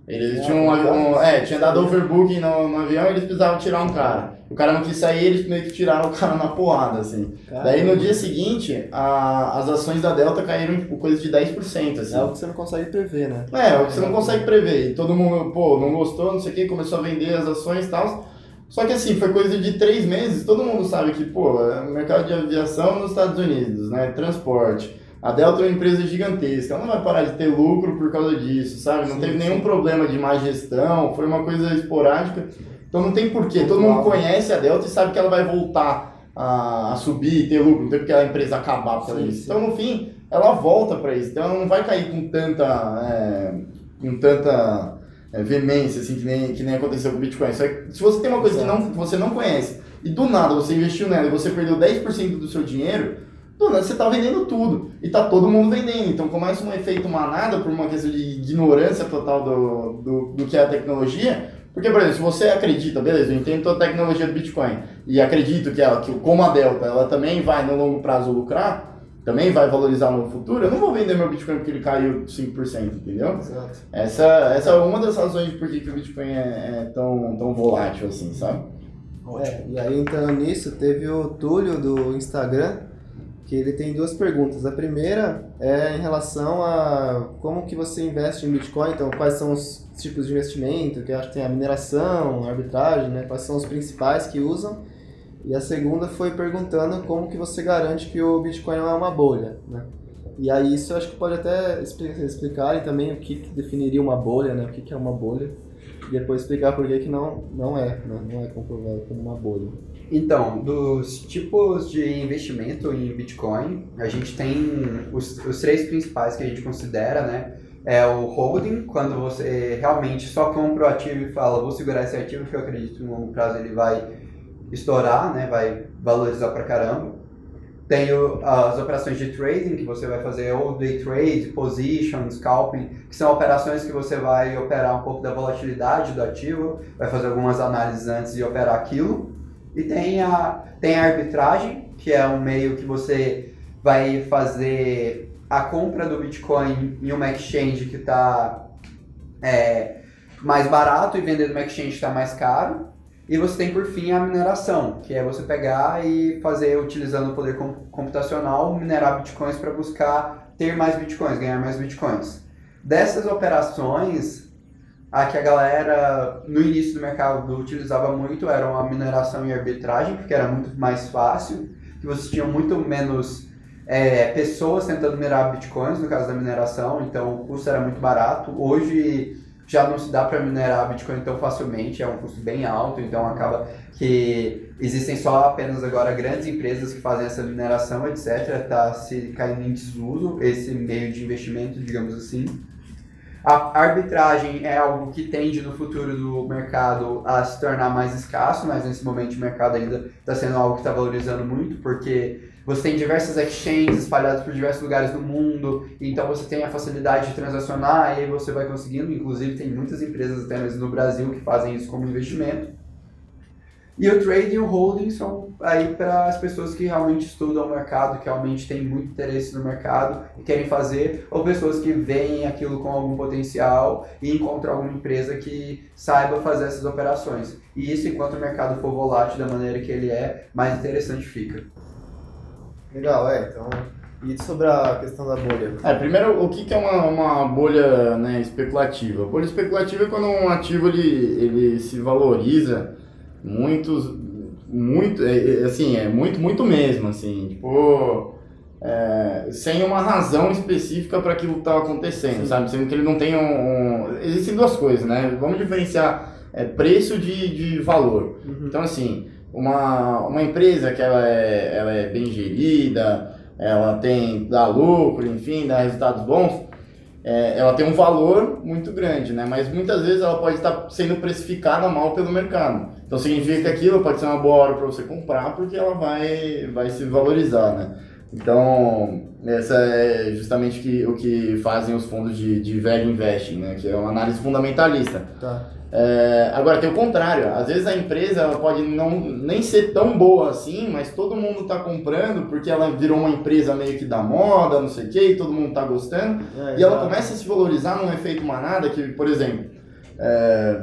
Eles Ah, tinham um verdade. é, tinha dado overbooking no, no avião e eles precisavam tirar um cara. O cara não quis sair, eles meio que tiraram o cara na porrada, assim. Cara, Daí no dia seguinte, a- as ações da Delta caíram, tipo, coisa de 10%, assim. É algo que você não consegue prever, né? É, é o que você não consegue prever. E todo mundo, pô, não gostou, não sei o que, começou a vender as ações e tal. Só que assim, foi coisa de três meses, todo mundo sabe que, pô, é mercado de aviação nos Estados Unidos, né? Transporte. A Delta é uma empresa gigantesca, ela não vai parar de ter lucro por causa disso, sabe? Não Sim, teve sim. nenhum problema de má gestão, foi uma coisa esporádica. Então não tem porquê. Todo mundo Pontual. conhece a Delta e sabe que ela vai voltar a, a subir e ter lucro, não tem porque a empresa acabar por causa Sim, disso. sim. Então, no fim, ela volta para isso. Então ela não vai cair com tanta, é, com tanta é, veemência, assim, que nem, que nem aconteceu com o Bitcoin. Só que se você tem uma coisa que, não, você não conhece e do nada você investiu nela e você perdeu 10% do seu dinheiro, do nada você está vendendo tudo. E tá todo mundo vendendo. Então começa um efeito manada por uma questão de ignorância total do, do, do que é a tecnologia. Porque, por exemplo, se você acredita, beleza, eu entendo toda a tecnologia do Bitcoin e acredito que, ela, que como a Delta, ela também vai no longo prazo lucrar, também vai valorizar no futuro, eu não vou vender meu Bitcoin porque ele caiu 5%, entendeu? Exato. Essa, essa é uma das razões por que que o Bitcoin é, é tão, tão volátil assim, sabe? É, e aí entrando nisso, teve o Túlio do Instagram, que ele tem duas perguntas. A primeira é em relação a como que você investe em Bitcoin, então quais são os tipos de investimento, que eu acho que tem a mineração, a arbitragem, né? Quais são os principais que usam? E a segunda foi perguntando como que você garante que o Bitcoin não é uma bolha, né? E aí isso eu acho que pode até expli- explicarem também o que, que definiria uma bolha, né? O que, que é uma bolha. E depois explicar por que, que não, não é, né? não é comprovado como uma bolha. Então, dos tipos de investimento em Bitcoin, a gente tem os, os três principais que a gente considera, né? É o holding, quando você realmente só compra o ativo e fala, vou segurar esse ativo que eu acredito que no longo prazo ele vai estourar, né? Vai valorizar pra caramba. Tem o- as operações de trading, que você vai fazer ou day trade, position, scalping, que são operações que você vai operar um pouco da volatilidade do ativo, vai fazer algumas análises antes de operar aquilo. E tem a, tem a arbitragem, que é um meio que você vai fazer a compra do Bitcoin em uma exchange que está mais barato e vender numa exchange que está mais caro. E você tem por fim a mineração, que é você pegar e fazer, utilizando o poder com- computacional, minerar bitcoins para buscar ter mais bitcoins, ganhar mais bitcoins. Dessas operações, a que a galera no início do mercado utilizava muito eram a mineração e arbitragem, porque era muito mais fácil, que você tinha muito menos é, pessoas tentando minerar bitcoins, no caso da mineração, então o custo era muito barato. Hoje já não se dá para minerar Bitcoin tão facilmente, é um custo bem alto, então acaba que existem só apenas agora grandes empresas que fazem essa mineração, etc. Está se caindo em desuso esse meio de investimento, digamos assim. A arbitragem é algo que tende no futuro do mercado a se tornar mais escasso, mas nesse momento o mercado ainda está sendo algo que está valorizando muito, porque você tem diversas exchanges espalhadas por diversos lugares do mundo, então você tem a facilidade de transacionar e aí você vai conseguindo. Inclusive, tem muitas empresas até mesmo no Brasil que fazem isso como investimento. E o trading e o holding são aí para as pessoas que realmente estudam o mercado, que realmente têm muito interesse no mercado e querem fazer, ou pessoas que veem aquilo com algum potencial e encontram alguma empresa que saiba fazer essas operações. E isso, enquanto o mercado for volátil da maneira que ele é, mais interessante fica. Legal, é, então. E sobre a questão da bolha? É, primeiro, o que, que é uma, uma bolha né, especulativa? Bolha especulativa é quando um ativo ele, ele se valoriza muito, muito, é, é, assim, é muito, muito mesmo, assim, tipo, é, sem uma razão específica para aquilo que está acontecendo, sabe? Sendo que ele não tem um, um- Existem duas coisas, né? Vamos diferenciar é, preço de, de valor. Então, assim, uma, uma empresa que ela é, ela é bem gerida, ela tem, dá lucro, enfim, dá resultados bons, é, ela tem um valor muito grande, né? Mas muitas vezes ela pode estar sendo precificada mal pelo mercado. Então significa que aquilo pode ser uma boa hora para você comprar, porque ela vai, vai se valorizar, né? Então, essa é justamente que, o que fazem os fundos de, de value investing, né? Que é uma análise fundamentalista. Tá. É, agora tem o contrário, às vezes a empresa ela pode não, nem ser tão boa assim, mas todo mundo está comprando porque ela virou uma empresa meio que da moda, não sei o que, e todo mundo está gostando, É, e ela começa a se valorizar num efeito manada que, por exemplo, é,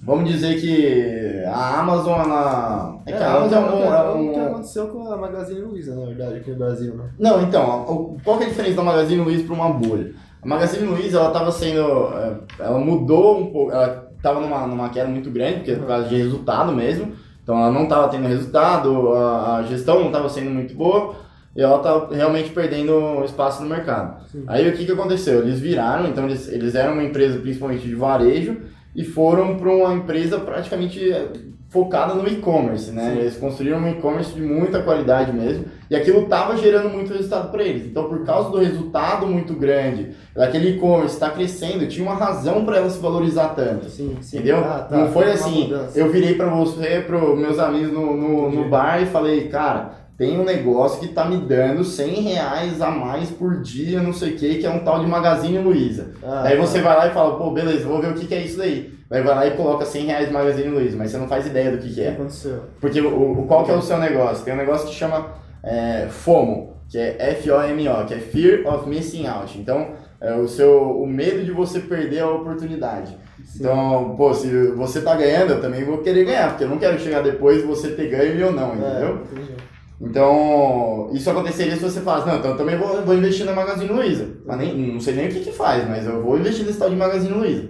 vamos dizer que a Amazon, ela... É que a Amazon é um- é o que aconteceu com a Magazine Luiza, na verdade, aqui no Brasil, né? não, então, qual que é a diferença da Magazine Luiza para uma bolha? A Magazine Luiza, ela estava sendo, é, ela mudou um pouco, ela estava numa, numa queda muito grande, porque é por causa de resultado mesmo, então ela não estava tendo resultado, a, a gestão não estava sendo muito boa, e ela estava realmente perdendo espaço no mercado. Sim. Aí o que, que aconteceu? Eles viraram, então eles, eles eram uma empresa principalmente de varejo, e foram para uma empresa praticamente eh, focada no e-commerce, né? Sim. Eles construíram um e-commerce de muita qualidade mesmo, e aquilo estava gerando muito resultado para eles. Então, por causa do resultado muito grande, daquele e-commerce está crescendo, tinha uma razão para ela se valorizar tanto. Sim, sim. Entendeu? Ah, tá, Não foi uma assim, mudança. eu virei pra você, pros meus amigos no, no, no bar e falei, cara, tem um negócio que tá me dando 100 reais a mais por dia, não sei o que, que é um tal de Magazine Luiza. Ah, Daí tá. você vai lá e fala, pô, beleza, vou ver o que, que é isso daí. Daí vai lá e coloca 100 reais no Magazine Luiza, mas você não faz ideia do que, O que que é. aconteceu? Porque o, o- qual que é o seu negócio? Tem um negócio que chama é, FOMO, que é F-O-M-O, que é Fear of Missing Out. Então, é o seu o medo de você perder a oportunidade. Sim. Então, pô, se você tá ganhando, eu também vou querer ganhar, porque eu não quero chegar depois você ter ganho e eu não, entendeu? É. Então, isso aconteceria se você falasse, não, então eu também vou, vou investir na Magazine Luiza. Mas nem, não sei nem o que que faz, mas eu vou investir nesse tal de Magazine Luiza.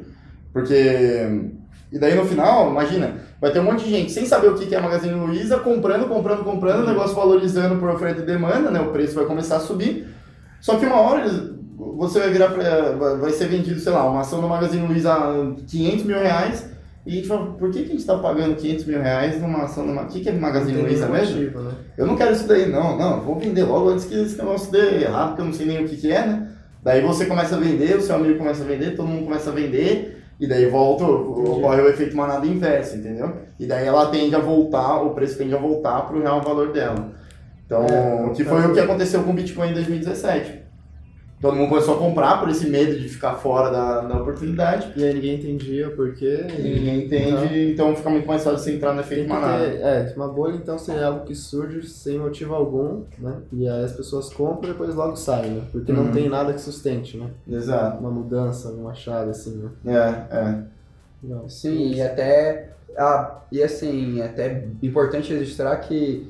Porque... E daí no final, imagina, vai ter um monte de gente sem saber o que é a Magazine Luiza, comprando, comprando, comprando, o negócio valorizando por oferta e demanda, né? O preço vai começar a subir. Só que uma hora você vai virar pra, vai- ser vendido, sei lá, uma ação do Magazine Luiza a 500 mil reais. E a gente fala, por que, que a gente está pagando 500 mil reais numa ação do Ma- O que, que é Magazine Luiza mesmo? motivo, né? Eu não quero isso daí, não, não, vou vender logo antes que esse negócio dê errado, porque eu não sei nem o que, que é, né? Daí você começa a vender, o seu amigo começa a vender, todo mundo começa a vender, e daí volta, ocorre o efeito manada inverso, entendeu? E daí ela tende a voltar, o preço tende a voltar para o real valor dela. Então, É, que foi tá. o que aconteceu com o Bitcoin em 2017. Todo mundo começou a comprar por esse medo de ficar fora da, da oportunidade. E aí ninguém entendia o porquê. E ninguém entende, então fica muito mais fácil você entrar no efeito manada. ter, é, uma bolha então seria algo que surge sem motivo algum, né? E aí as pessoas compram e depois logo saem, né? Porque Uhum. não tem nada que sustente, né? Exato. Uma mudança, uma chave assim, né? É, é. Não. Sim, e até. Ah, e assim, é até importante registrar que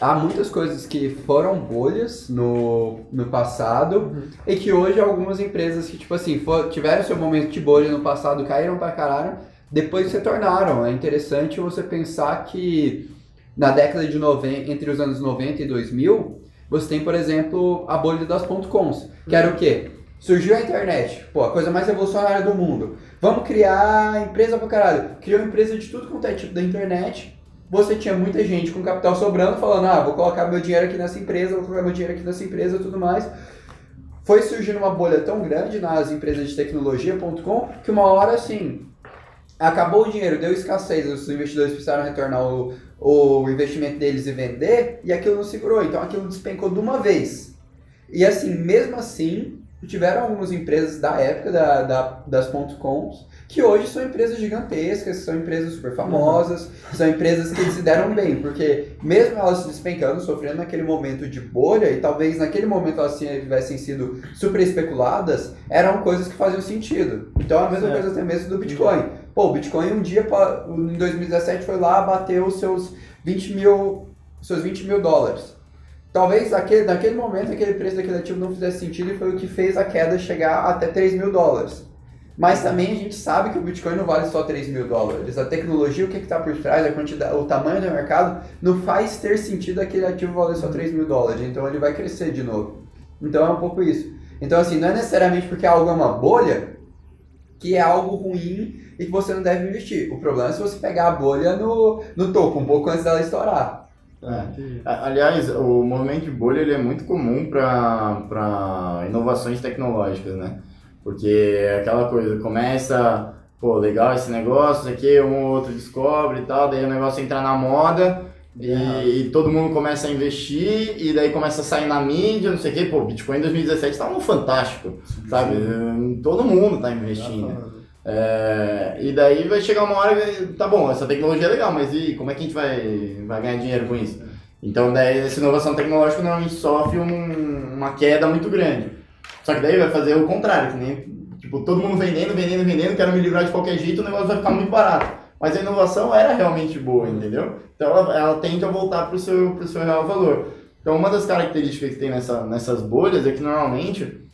há muitas coisas que foram bolhas no, no passado e que hoje algumas empresas que, tipo assim, for- tiveram seu momento de bolha no passado, caíram pra caralho, depois se tornaram. É interessante você pensar que na década de 90, entre os anos 90 e 2000, você tem, por exemplo, a bolha das .coms, que era o quê? Surgiu a internet, pô, a coisa mais revolucionária do mundo. Vamos criar empresa pra caralho. Criou empresa de tudo quanto é tipo da internet. Você tinha muita gente com capital sobrando falando, ah, vou colocar meu dinheiro aqui nessa empresa, vou colocar meu dinheiro aqui nessa empresa e tudo mais. Foi surgindo uma bolha tão grande nas empresas de tecnologia.com que uma hora assim, acabou o dinheiro, deu escassez, os investidores precisaram retornar o, o investimento deles e vender, e aquilo não segurou. Então aquilo despencou de uma vez. E assim, mesmo assim, tiveram algumas empresas da época da, da- das .coms que hoje são empresas gigantescas, são empresas super famosas, são empresas que se deram bem, porque mesmo elas se despencando, sofrendo naquele momento de bolha, e talvez naquele momento elas tivessem sido super especuladas, eram coisas que faziam sentido. Então a mesma Certo. coisa até mesmo do Bitcoin. Pô, o Bitcoin um dia, em 2017, foi lá, bateu os seus 20 mil, seus 20 mil dólares. Talvez aquele, naquele momento aquele preço daquele ativo não fizesse sentido e foi o que fez a queda chegar até 3 mil dólares. Mas também a gente sabe que o Bitcoin não vale só 3 mil dólares. A tecnologia, o que está por trás, a quantidade, o tamanho do mercado, não faz ter sentido aquele ativo valer só 3 mil dólares. Então ele vai crescer de novo. Então é um pouco isso. Então assim, não é necessariamente porque algo é uma bolha que é algo ruim e que você não deve investir. O problema é se você pegar a bolha no, no topo, um pouco antes dela estourar. A- Aliás, o movimento de bolha ele é muito comum para inovações tecnológicas, né? Porque é aquela coisa, começa, pô, legal esse negócio, aqui, um ou outro descobre e tal, daí o negócio entra na moda e, e todo mundo começa a investir e daí começa a sair na mídia, não sei o quê. Pô, Bitcoin em 2017 estava no fantástico, sabe? Todo mundo tá investindo. É, e daí vai chegar uma hora que, tá bom, essa tecnologia é legal, mas e como é que a gente vai, vai ganhar dinheiro com isso? Então daí essa inovação tecnológica normalmente sofre um- uma queda muito grande. Só que daí vai fazer o contrário, que nem tipo, todo mundo vendendo, vendendo, vendendo, quero me livrar de qualquer jeito, o negócio vai ficar muito barato. Mas a inovação era realmente boa, entendeu? Então ela, ela tende a voltar para o seu, pro seu real valor. Então uma das características que tem nessa, nessas bolhas é que normalmente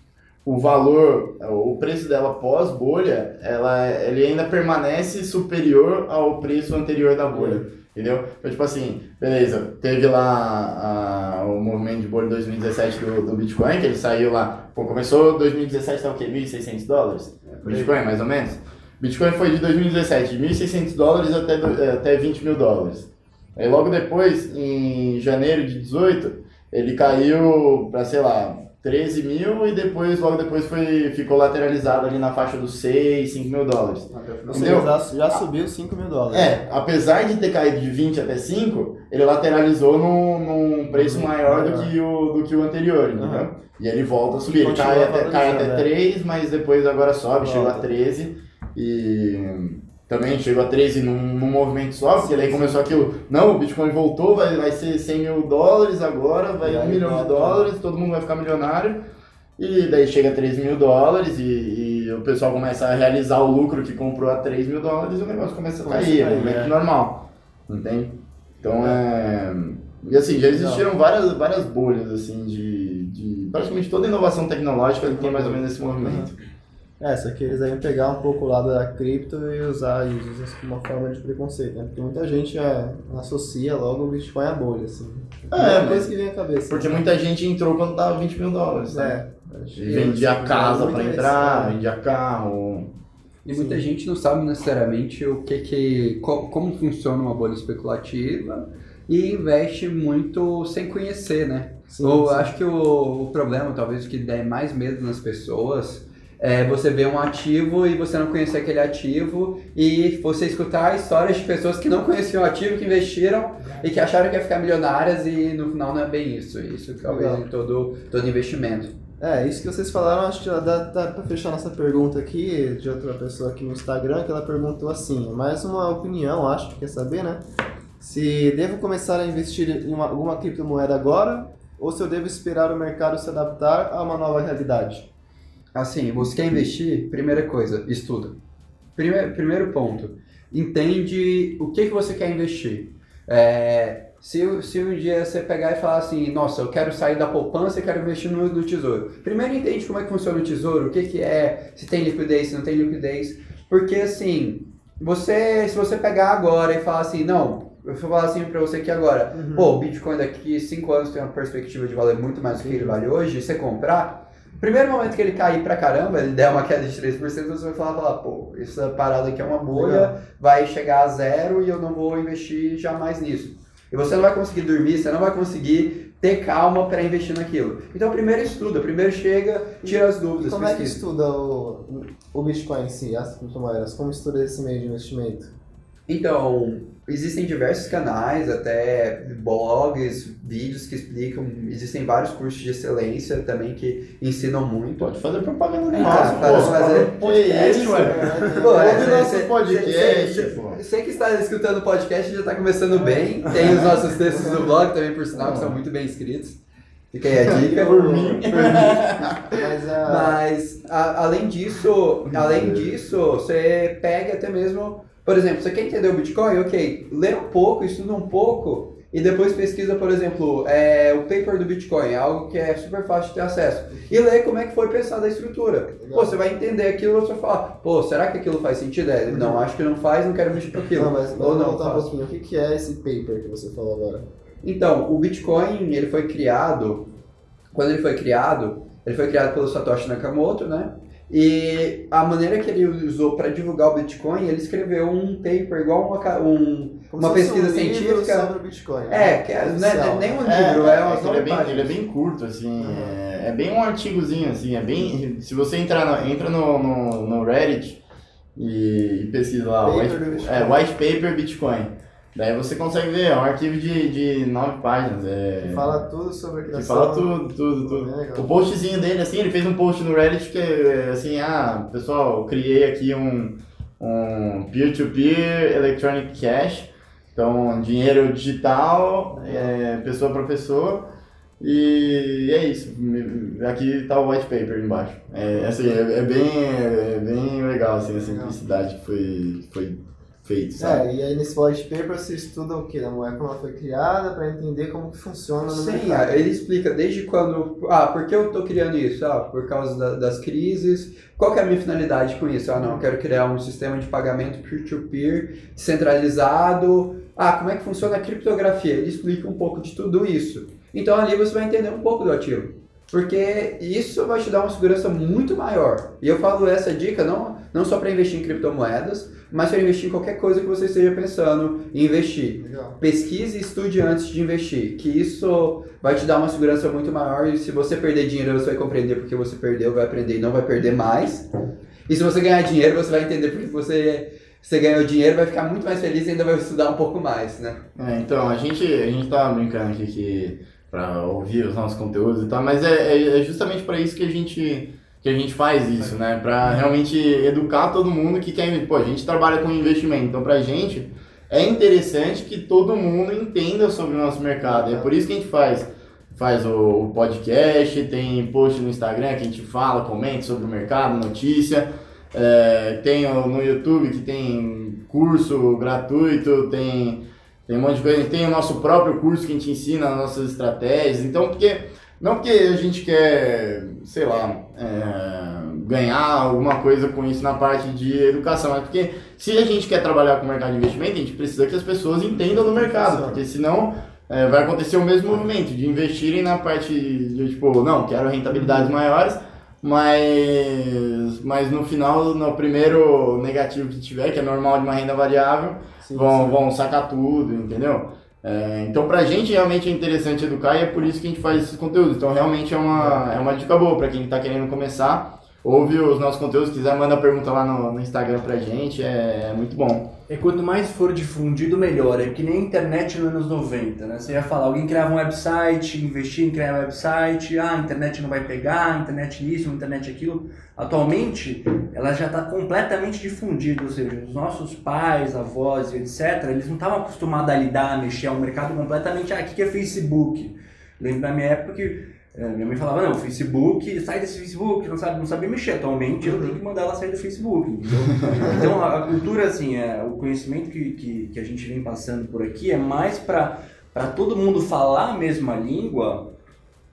o valor, o preço dela pós-bolha, ela, ele ainda permanece superior ao preço anterior da bolha. Entendeu? Então, tipo assim, beleza, teve lá a- o movimento de bolha 2017 do, do Bitcoin, que ele saiu lá, pô, começou 2017, tá o quê? 1.600 dólares? O Bitcoin, mais ou menos? Bitcoin foi de 2017, de 1.600 dólares até, eh, até 20 mil dólares. Aí logo depois, em janeiro de 18, ele caiu para, sei lá, 13 mil e depois, logo depois, foi, ficou lateralizado ali na faixa dos 6, 5 mil dólares. Entendeu? já, já subiu 5 mil dólares. É, apesar de ter caído de 20 até 5, ele lateralizou num, num preço maior do que o, do que o anterior, entendeu? Aham. E ele volta a subir. Ele cai até, cai até é. 3, mas depois agora sobe, chegou a Volta. 13. E também chegou a 13 num, num movimento só, porque daí começou aquilo. Não, o Bitcoin voltou, vai, vai ser 100 mil dólares agora, vai E 1 aí milhão de dólares, todo mundo vai ficar milionário. E daí chega a 13 mil dólares e, e o pessoal começa a realizar o lucro que comprou a 3 mil dólares e o negócio começa a cair, é um movimento é. normal. Entende? Então é. E assim, já existiram várias, várias bolhas assim de, de. Praticamente toda inovação tecnológica tem mais ou menos esse movimento. É, só que eles aí pegar um pouco o lado da cripto e usar isso como uma forma de preconceito, né? Porque muita gente é, associa logo o Bitcoin à bolha, assim. É, É, mas- coisa que vem à cabeça. Porque muita gente entrou quando tava 20 mil dólares. Né? É. E vendia casa é pra entrar, vendia carro. E muita gente não sabe necessariamente o que que, co- como funciona uma bolha especulativa e investe muito sem conhecer, né? Sim, Ou sim. acho que o, o problema, talvez o que der mais medo nas pessoas é você ver um ativo e você não conhecer aquele ativo e você escutar histórias de pessoas que não conheciam o ativo, que investiram e que acharam que ia ficar milionárias e no final não é bem isso. Isso talvez Legal. em todo, todo investimento. É, isso que vocês falaram, acho que já dá, dá pra fechar nossa pergunta aqui, de outra pessoa aqui no Instagram, que ela perguntou assim, mais uma opinião, acho que quer saber, né? Se devo começar a investir em uma- alguma criptomoeda agora, ou se eu devo esperar o mercado se adaptar a uma nova realidade? Assim, você quer investir? Primeira coisa, estuda. Primeiro, primeiro ponto, entende o que, que você quer investir. É, se, se um dia você pegar e falar assim, nossa, eu quero sair da poupança e quero investir no, no tesouro. Primeiro entende como é que funciona o tesouro, o que, que é, se tem liquidez, se não tem liquidez. Porque assim, você, se você pegar agora e falar assim, não, eu vou falar assim pra você aqui agora, pô, o Bitcoin daqui 5 anos tem uma perspectiva de valer muito mais do que ele vale hoje, você comprar, primeiro momento que ele cair pra caramba, ele der uma queda de 3%, você vai falar, falar pô, essa parada aqui é uma bolha, Legal. vai chegar a zero e eu não vou investir jamais nisso. E você não vai conseguir dormir, você não vai conseguir ter calma para investir naquilo. Então primeiro estuda, primeiro chega, tira as E dúvidas, como é que pesquisa. estuda o, o Bitcoin em si, as criptomoedas? Como estuda esse meio de investimento? Então, existem diversos canais, até blogs, vídeos que explicam, existem vários cursos de excelência também que ensinam muito. Pode fazer propaganda de É, nosso, pô. fazer podcast, podcast, mano. Pô, é, Ouve nosso podcast. Você que está escutando o podcast já está começando bem. Tem os nossos textos no blog também, por sinal, que são muito bem escritos. Fica aí a dica. Por mim. Mas a... Mas, a- além disso, além disso, você pega até mesmo, por exemplo, você quer entender o Bitcoin? Ok, lê um pouco, estuda um pouco e depois pesquisa, por exemplo, é, o paper do Bitcoin, algo que é super fácil de ter acesso. E lê como é que foi pensada a estrutura. Pô, você vai entender aquilo e você vai falar, pô, será que aquilo faz sentido? É, não, acho que não faz, não quero mexer com aquilo. Não, mas Ou não, voltar um pouquinho. O que que é esse paper que você falou agora? Então, o Bitcoin, ele foi criado, quando ele foi criado, ele foi criado pelo Satoshi Nakamoto, né? E a maneira que ele usou para divulgar o Bitcoin, ele escreveu um paper igual uma, um, uma pesquisa um científica. sobre o Bitcoin. É, né? que é, é nem um né? livro, é, uma é, só ele, é uma bem, ele é bem curto, assim. É, é bem um artigozinho, assim. É bem. Se você entrar no, entra no, no, no Reddit e, e pesquisa lá, Paper white, é, white Paper Bitcoin. Daí você consegue ver, é um arquivo de, de nove páginas. É, Que fala tudo sobre a que criação. fala tudo, tudo, tudo. Legal. O postzinho dele, assim, ele fez um post no Reddit que é assim, ah, pessoal, eu criei aqui um, um peer-to-peer electronic cash, então dinheiro digital, é, pessoa para pessoa, e é isso. Aqui tá o white paper embaixo. É, assim, é, é bem, é bem legal, assim, a simplicidade que foi, foi feito, sabe? É, e aí nesse white paper você estuda o que? A moeda como ela foi criada para entender como que funciona no Sim, mercado. ele explica desde quando. Ah, por que eu tô criando isso? Ah, por causa da- das crises. Qual que é a minha finalidade com isso? Ah, não, eu quero criar um sistema de pagamento peer-to-peer, descentralizado. Ah, como é que funciona a criptografia? Ele explica um pouco de tudo isso. Então ali você vai entender um pouco do ativo. Porque isso vai te dar uma segurança muito maior. E eu falo essa dica não, não só para investir em criptomoedas, mas para investir em qualquer coisa que você esteja pensando em investir. Legal. Pesquise e estude antes de investir, que isso vai te dar uma segurança muito maior e se você perder dinheiro, você vai compreender porque você perdeu, vai aprender e não vai perder mais. E se você ganhar dinheiro, você vai entender porque você, você ganhou dinheiro, vai ficar muito mais feliz e ainda vai estudar um pouco mais, né? É, então, a gente, a gente tá brincando aqui que para ouvir os nossos conteúdos e tal, mas é, é- é justamente para isso que a gente que a gente faz isso, né? Para realmente educar todo mundo que quer, pô, a gente trabalha com investimento, então pra gente é interessante que todo mundo entenda sobre o nosso mercado. É por isso que a gente faz faz o, podcast, tem post no Instagram que a gente fala, comenta sobre o mercado, notícia. É, tem no YouTube que tem curso gratuito, tem, tem um monte de coisa. A gente tem o nosso próprio curso que a gente ensina as nossas estratégias. Então, porque não porque a gente quer, sei lá, é, ganhar alguma coisa com isso na parte de educação, mas porque se a gente quer trabalhar com o mercado de investimento, a gente precisa que as pessoas entendam do mercado, porque senão é, vai acontecer o mesmo movimento de investirem na parte de tipo, não, quero rentabilidades maiores, mas, mas no final, no primeiro negativo que tiver, que é normal de uma renda variável, Sim, vão, sim. vão sacar tudo, entendeu? É, então pra gente realmente é interessante educar e é por isso que a gente faz esses conteúdos. Então realmente é uma, é uma dica boa pra quem tá querendo começar. Ouve os nossos conteúdos, se quiser manda pergunta lá no, no Instagram pra gente, é, é muito bom. É quanto mais for difundido, melhor. É que nem a internet nos anos 90, né? Você ia falar, alguém criava um website, investia em criar um website, ah, a internet não vai pegar, a internet isso, a internet aquilo. Atualmente, ela já está completamente difundida, ou seja, os nossos pais, avós etc., eles não estavam acostumados a lidar, a mexer, é um mercado completamente, ah, o que que é Facebook? Lembro da minha época que eh, minha mãe falava, não, Facebook, sai desse Facebook, não sabe, não sabia mexer. Atualmente eu tenho que mandar ela sair do Facebook, entendeu? Então a, a cultura, assim, é, o conhecimento que, que, que a gente vem passando por aqui é mais para todo mundo falar a mesma língua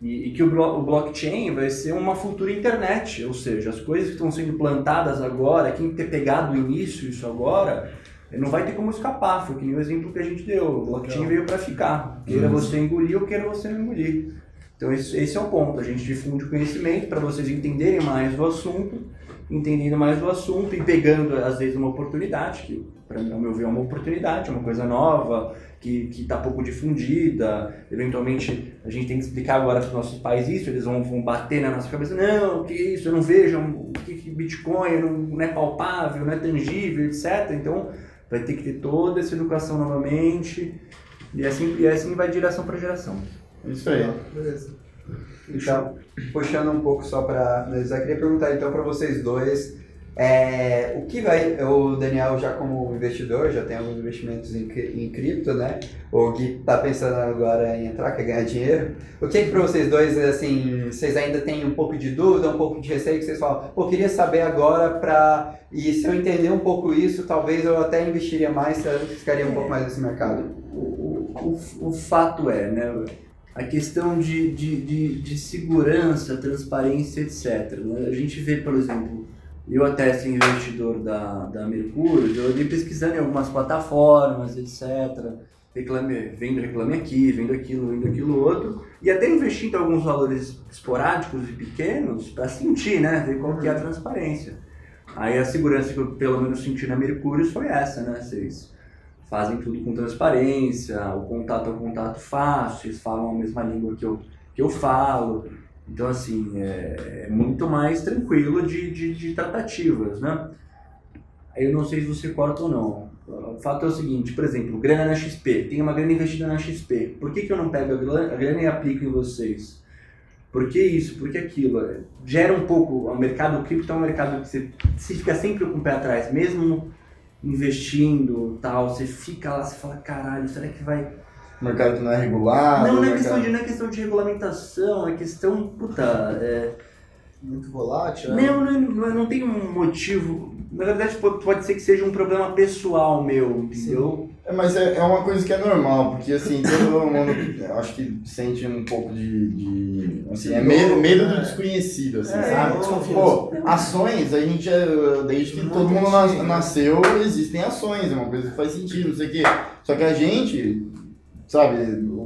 e, e que o, blo- o blockchain vai ser uma futura internet, ou seja, as coisas que estão sendo plantadas agora, quem ter pegado o início isso agora, não vai ter como escapar. Foi que nem o exemplo que a gente deu. O blockchain veio para ficar. Queira você engolir ou queira você não engolir. Então esse, esse é o ponto. A gente difunde o conhecimento para vocês entenderem mais do assunto, entendendo mais do assunto e pegando às vezes uma oportunidade que para ao meu ver é uma oportunidade, é uma coisa nova que está pouco difundida. Eventualmente a gente tem que explicar agora para os nossos pais isso, eles vão, vão bater na nossa cabeça. Não, que isso? Eu não vejo o que, que Bitcoin não, não é palpável, não é tangível, etc. Então vai ter que ter toda essa educação novamente e assim e assim vai de geração para geração. Isso aí. Beleza. Então, puxando um pouco só para finalizar, queria perguntar então para vocês dois, é, o que vai, o Daniel já como investidor, já tem alguns investimentos em, em cripto, né? O Gui tá pensando agora em entrar, quer ganhar dinheiro. O que que para vocês dois, assim, vocês ainda têm um pouco de dúvida, um pouco de receio, que vocês falam, pô, queria saber agora para, e se eu entender um pouco isso, talvez eu até investiria mais, eu ficaria um pouco mais nesse mercado. O, o, o, o fato é, né? A questão de, de, de, de segurança, transparência, etc. né? A gente vê, por exemplo, eu até sendo investidor da, da Mercúrio, eu andei pesquisando em algumas plataformas, etc. Reclame, vendo reclame aqui, vendo aquilo, vendo aquilo outro. E até investindo alguns valores esporádicos e pequenos para sentir, né? Ver qual que é a transparência. Aí a segurança que eu pelo menos senti na Mercúrio foi essa, né? Vocês fazem tudo com transparência, o contato é um contato fácil, eles falam a mesma língua que eu, que eu falo. Então, assim, é, é muito mais tranquilo de, de, de tratativas, né? Eu não sei se você corta ou não. O fato é o seguinte, por exemplo, grana na XP. Tem uma grana investida na XP. Por que, que eu não pego a grana, e aplico em vocês? Por que isso? Por que aquilo? Gera um pouco... O mercado cripto é um mercado que você, você fica sempre com o pé atrás. Mesmo investindo tal, você fica lá, você fala, caralho, será que vai... O mercado que não é regulado. não, não é, questão de, não é questão de regulamentação, é questão, puta, é, Muito volátil, né? não, não, não, não tem um motivo. Na verdade, pode, pode ser que seja um problema pessoal meu, entendeu? É, mas é, é uma coisa que é normal, porque assim, todo mundo acho que sente um pouco de. de assim, é medo, medo do desconhecido, assim, É, sabe? desconfiança. Pô, ações, a gente é, desde que todo mundo nasceu, existem ações, é uma coisa que faz sentido, não sei o quê. Só que a gente sabe,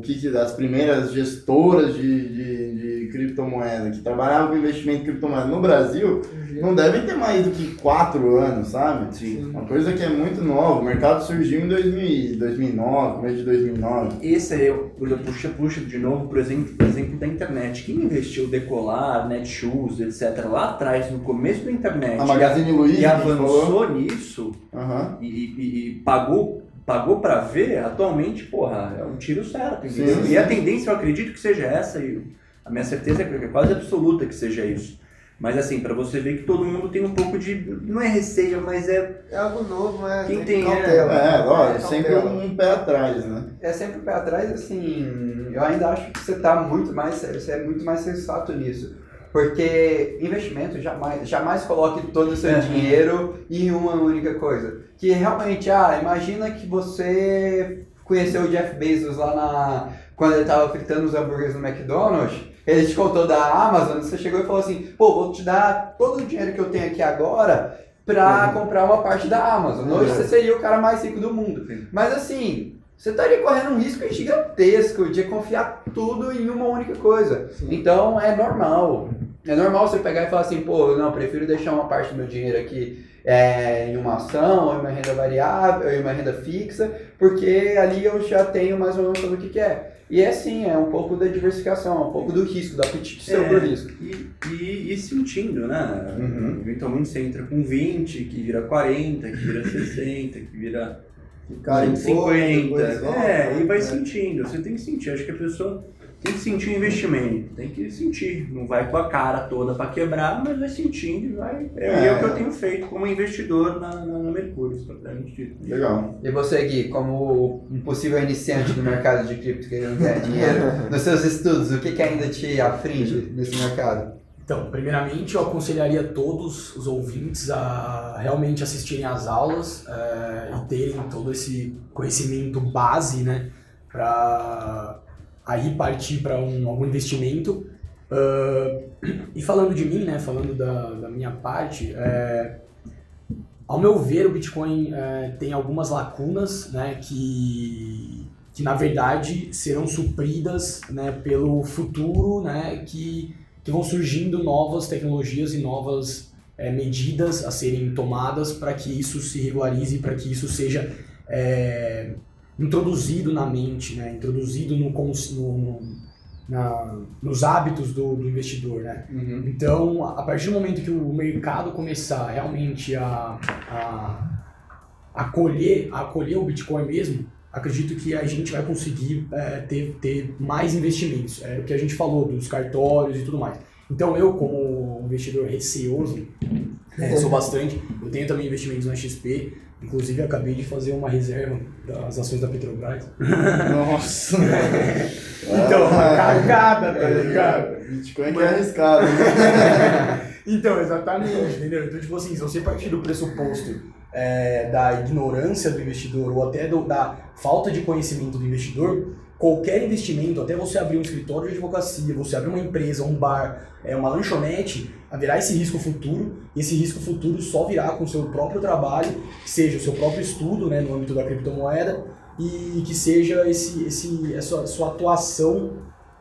que, que as primeiras gestoras de, de, de criptomoeda que trabalhavam com investimento em criptomoeda no Brasil não devem ter mais do que quatro anos, sabe? Sim. Uma coisa que é muito nova. O mercado surgiu em 2000, 2009, começo de 2009. Esse aí, eu puxa, puxa de novo, por exemplo, por exemplo, da internet. Quem investiu Decolar, Netshoes, etc., lá atrás, no começo da internet, A Magazine Luiza e avançou nisso Aham. e, e- e pagou, pagou para ver, atualmente, porra, é um tiro certo. entendeu? Sim, E a sim. tendência, eu acredito que seja essa, e a minha certeza é que é quase absoluta que seja isso. Mas assim, para você ver que todo mundo tem um pouco de. Não é receio, mas é. É algo novo, mas Quem tem cautela. É, lógico, É, sempre cautela. um pé atrás, né? É sempre o pé atrás, assim, eu ainda acho que você tá muito mais, você é muito mais sensato nisso. Porque investimento jamais, jamais coloque todo o seu É. dinheiro em uma única coisa. Que realmente, ah, imagina que você conheceu o Jeff Bezos lá na. Quando ele tava fritando os hambúrgueres no McDonald's, ele te contou da Amazon, você chegou e falou assim, pô, vou te dar todo o dinheiro que eu tenho aqui agora pra comprar uma parte da Amazon. Hoje Uhum. você seria o cara mais rico do mundo. Sim. Mas assim, você estaria correndo um risco gigantesco de confiar tudo em uma única coisa. Então é normal. É normal você pegar e falar assim, pô, não, prefiro deixar uma parte do meu dinheiro aqui é, em uma ação, ou em uma renda variável, ou em uma renda fixa, porque ali eu já tenho mais ou menos sobre o que, que é. E é assim, é um pouco da diversificação, é um pouco do risco, do apetite seu É. por risco. E, e, e sentindo, né? Uhum. Eventualmente você entra com 20, que vira 40, que vira 60, que vira Cai pouco, 150. depois volta, É, e vai né? sentindo. Você tem que sentir. Acho que a pessoa tem que sentir o investimento. Tem que sentir. Não vai com a cara toda para quebrar, mas vai sentindo e vai. É, É. é o que eu tenho feito como investidor na, na, na Mercúrio, propriamente dito. Legal. E você, Gui, como um possível iniciante do mercado de cripto querendo ganhar dinheiro, nos seus estudos, o que, que ainda te aflige nesse mercado? Então, primeiramente, eu aconselharia todos os ouvintes a realmente assistirem às aulas eh, e terem todo esse conhecimento base, né, para aí partir para um, algum investimento. Ah, e falando de mim, né, falando da, da minha parte, eh, ao meu ver, o Bitcoin eh, tem algumas lacunas, né, que, que na verdade serão supridas, né, pelo futuro, né, que que vão surgindo novas tecnologias e novas eh, medidas a serem tomadas para que isso se regularize, para que isso seja eh, introduzido na mente, né? introduzido no, no- no- na- nos hábitos do, do investidor. Né? Então, a partir do momento que o mercado começar realmente a, a, acolher, a acolher o Bitcoin mesmo, acredito que a gente vai conseguir é, ter, ter mais investimentos. É o que a gente falou dos cartórios e tudo mais. Então, eu, como investidor receoso, né, sou bastante, eu tenho também investimentos na XP, inclusive acabei de fazer uma reserva das ações da Petrobras. Nossa. Então, uma cagada, tá É, ligado? Bitcoin é arriscado. Então, exatamente, entendeu? Então, tipo assim, se você partir do pressuposto é, da ignorância do investidor ou até do- da falta de conhecimento do investidor, qualquer investimento, até você abrir um escritório de advocacia, você abrir uma empresa, um bar, é, uma lanchonete, haverá esse risco futuro, e esse risco futuro só virá com o seu próprio trabalho, seja o seu próprio estudo né, no âmbito da criptomoeda, e que seja esse, esse, essa sua atuação,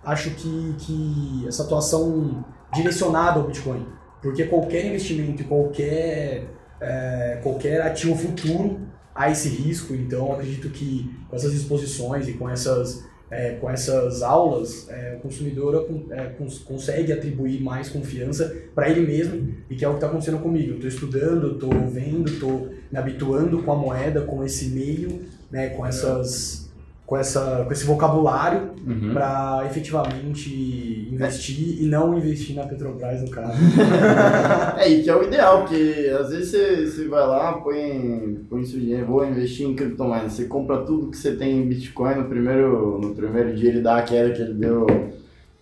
acho que, que essa atuação direcionada ao Bitcoin. Porque qualquer investimento qualquer, é, qualquer ativo futuro há esse risco, então acredito que com essas exposições e com essas, é, com essas aulas, é, o consumidor é, cons- consegue atribuir mais confiança para ele mesmo e que é o que está acontecendo comigo. Estou estudando, estou vendo, estou me habituando com a moeda, com esse meio, né, com, essas, com, essa, com esse vocabulário Uhum. para efetivamente investir e não investir na Petrobras, no caso. É, e que é o ideal, porque às vezes você, você vai lá, põe, põe seu dinheiro, vou investir em criptomoeda, você compra tudo que você tem em Bitcoin no primeiro, no primeiro dia, ele dá a queda que ele deu,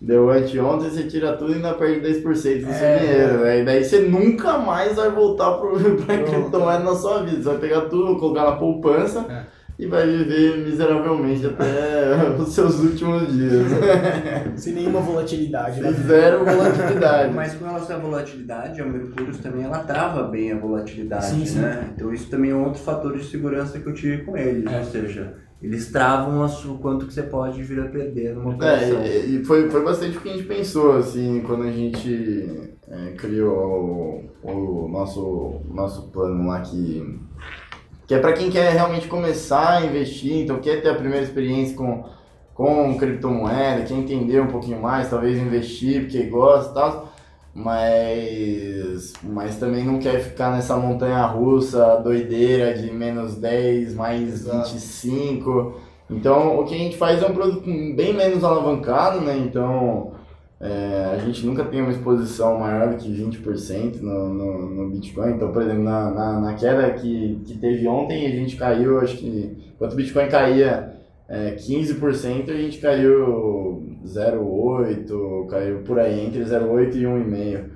deu anteontem, você tira tudo e ainda perde 10% do seu É. dinheiro, né? E daí você nunca mais vai voltar pro, pra criptomoeda na sua vida, você vai pegar tudo, colocar na poupança É. e vai viver miseravelmente até os seus últimos dias. Sem nenhuma volatilidade. né? Zero volatilidade. Mas com relação à volatilidade, a Mercúrio também ela trava bem a volatilidade, Sim, sim. né? Então isso também é um outro fator de segurança que eu tive com eles, É. ou seja, eles travam sua, quanto que você pode vir a perder numa operação. É, e e foi, foi bastante o que a gente pensou, assim, quando a gente é, criou o, o nosso, nosso plano lá que, que é para quem quer realmente começar a investir, então quer ter a primeira experiência com, com criptomoeda, quer entender um pouquinho mais, talvez investir porque gosta e tal, mas, mas também não quer ficar nessa montanha russa doideira de menos 10, mais Exato. 25. Então, o que a gente faz é um produto bem menos alavancado, né? Então, é, a gente nunca tem uma exposição maior do que 20% no, no, no Bitcoin. Então, por exemplo, na, na, na queda que, que teve ontem, a gente caiu, acho que, enquanto o Bitcoin caía é, 15%, a gente caiu 0,8%, caiu por aí, entre 0,8% e 1,5%.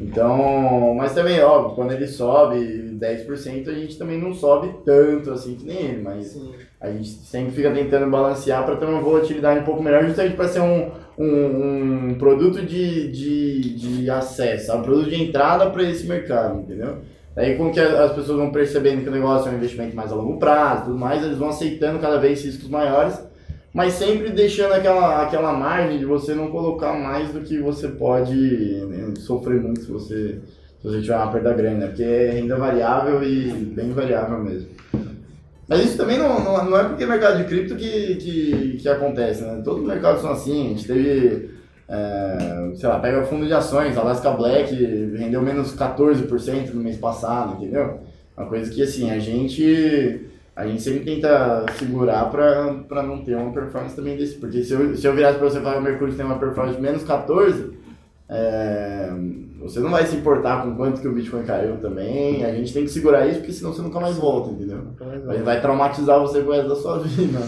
Então, mas também, óbvio, quando ele sobe 10%, a gente também não sobe tanto assim que nem ele, mas Sim. A gente sempre fica tentando balancear para ter uma volatilidade um pouco melhor, justamente para ser um, um, um produto de, de, de acesso, um produto de entrada para esse mercado, entendeu? Daí com que as pessoas vão percebendo que o negócio é um investimento mais a longo prazo, tudo mais, eles vão aceitando cada vez riscos maiores, mas sempre deixando aquela, aquela margem de você não colocar mais do que você pode né, sofrer muito se você, se você tiver uma perda grande, né? Porque é renda variável e bem variável mesmo. Mas isso também não, não, não é porque é mercado de cripto que, que, que acontece, né? Todos os mercados são assim, a gente teve, é, sei lá, pega fundo de ações, Alaska Black rendeu menos 14% no mês passado, entendeu? Uma coisa que, assim, a gente, a gente sempre tenta segurar pra não ter uma performance também desse, porque se eu, se eu virasse pra você falar que o Mercúrio tem uma performance de menos 14%, é, você não vai se importar com quanto que o Bitcoin caiu também, a gente tem que segurar isso, porque senão você nunca mais volta, entendeu? Vai, vai traumatizar você com o resto da sua vida.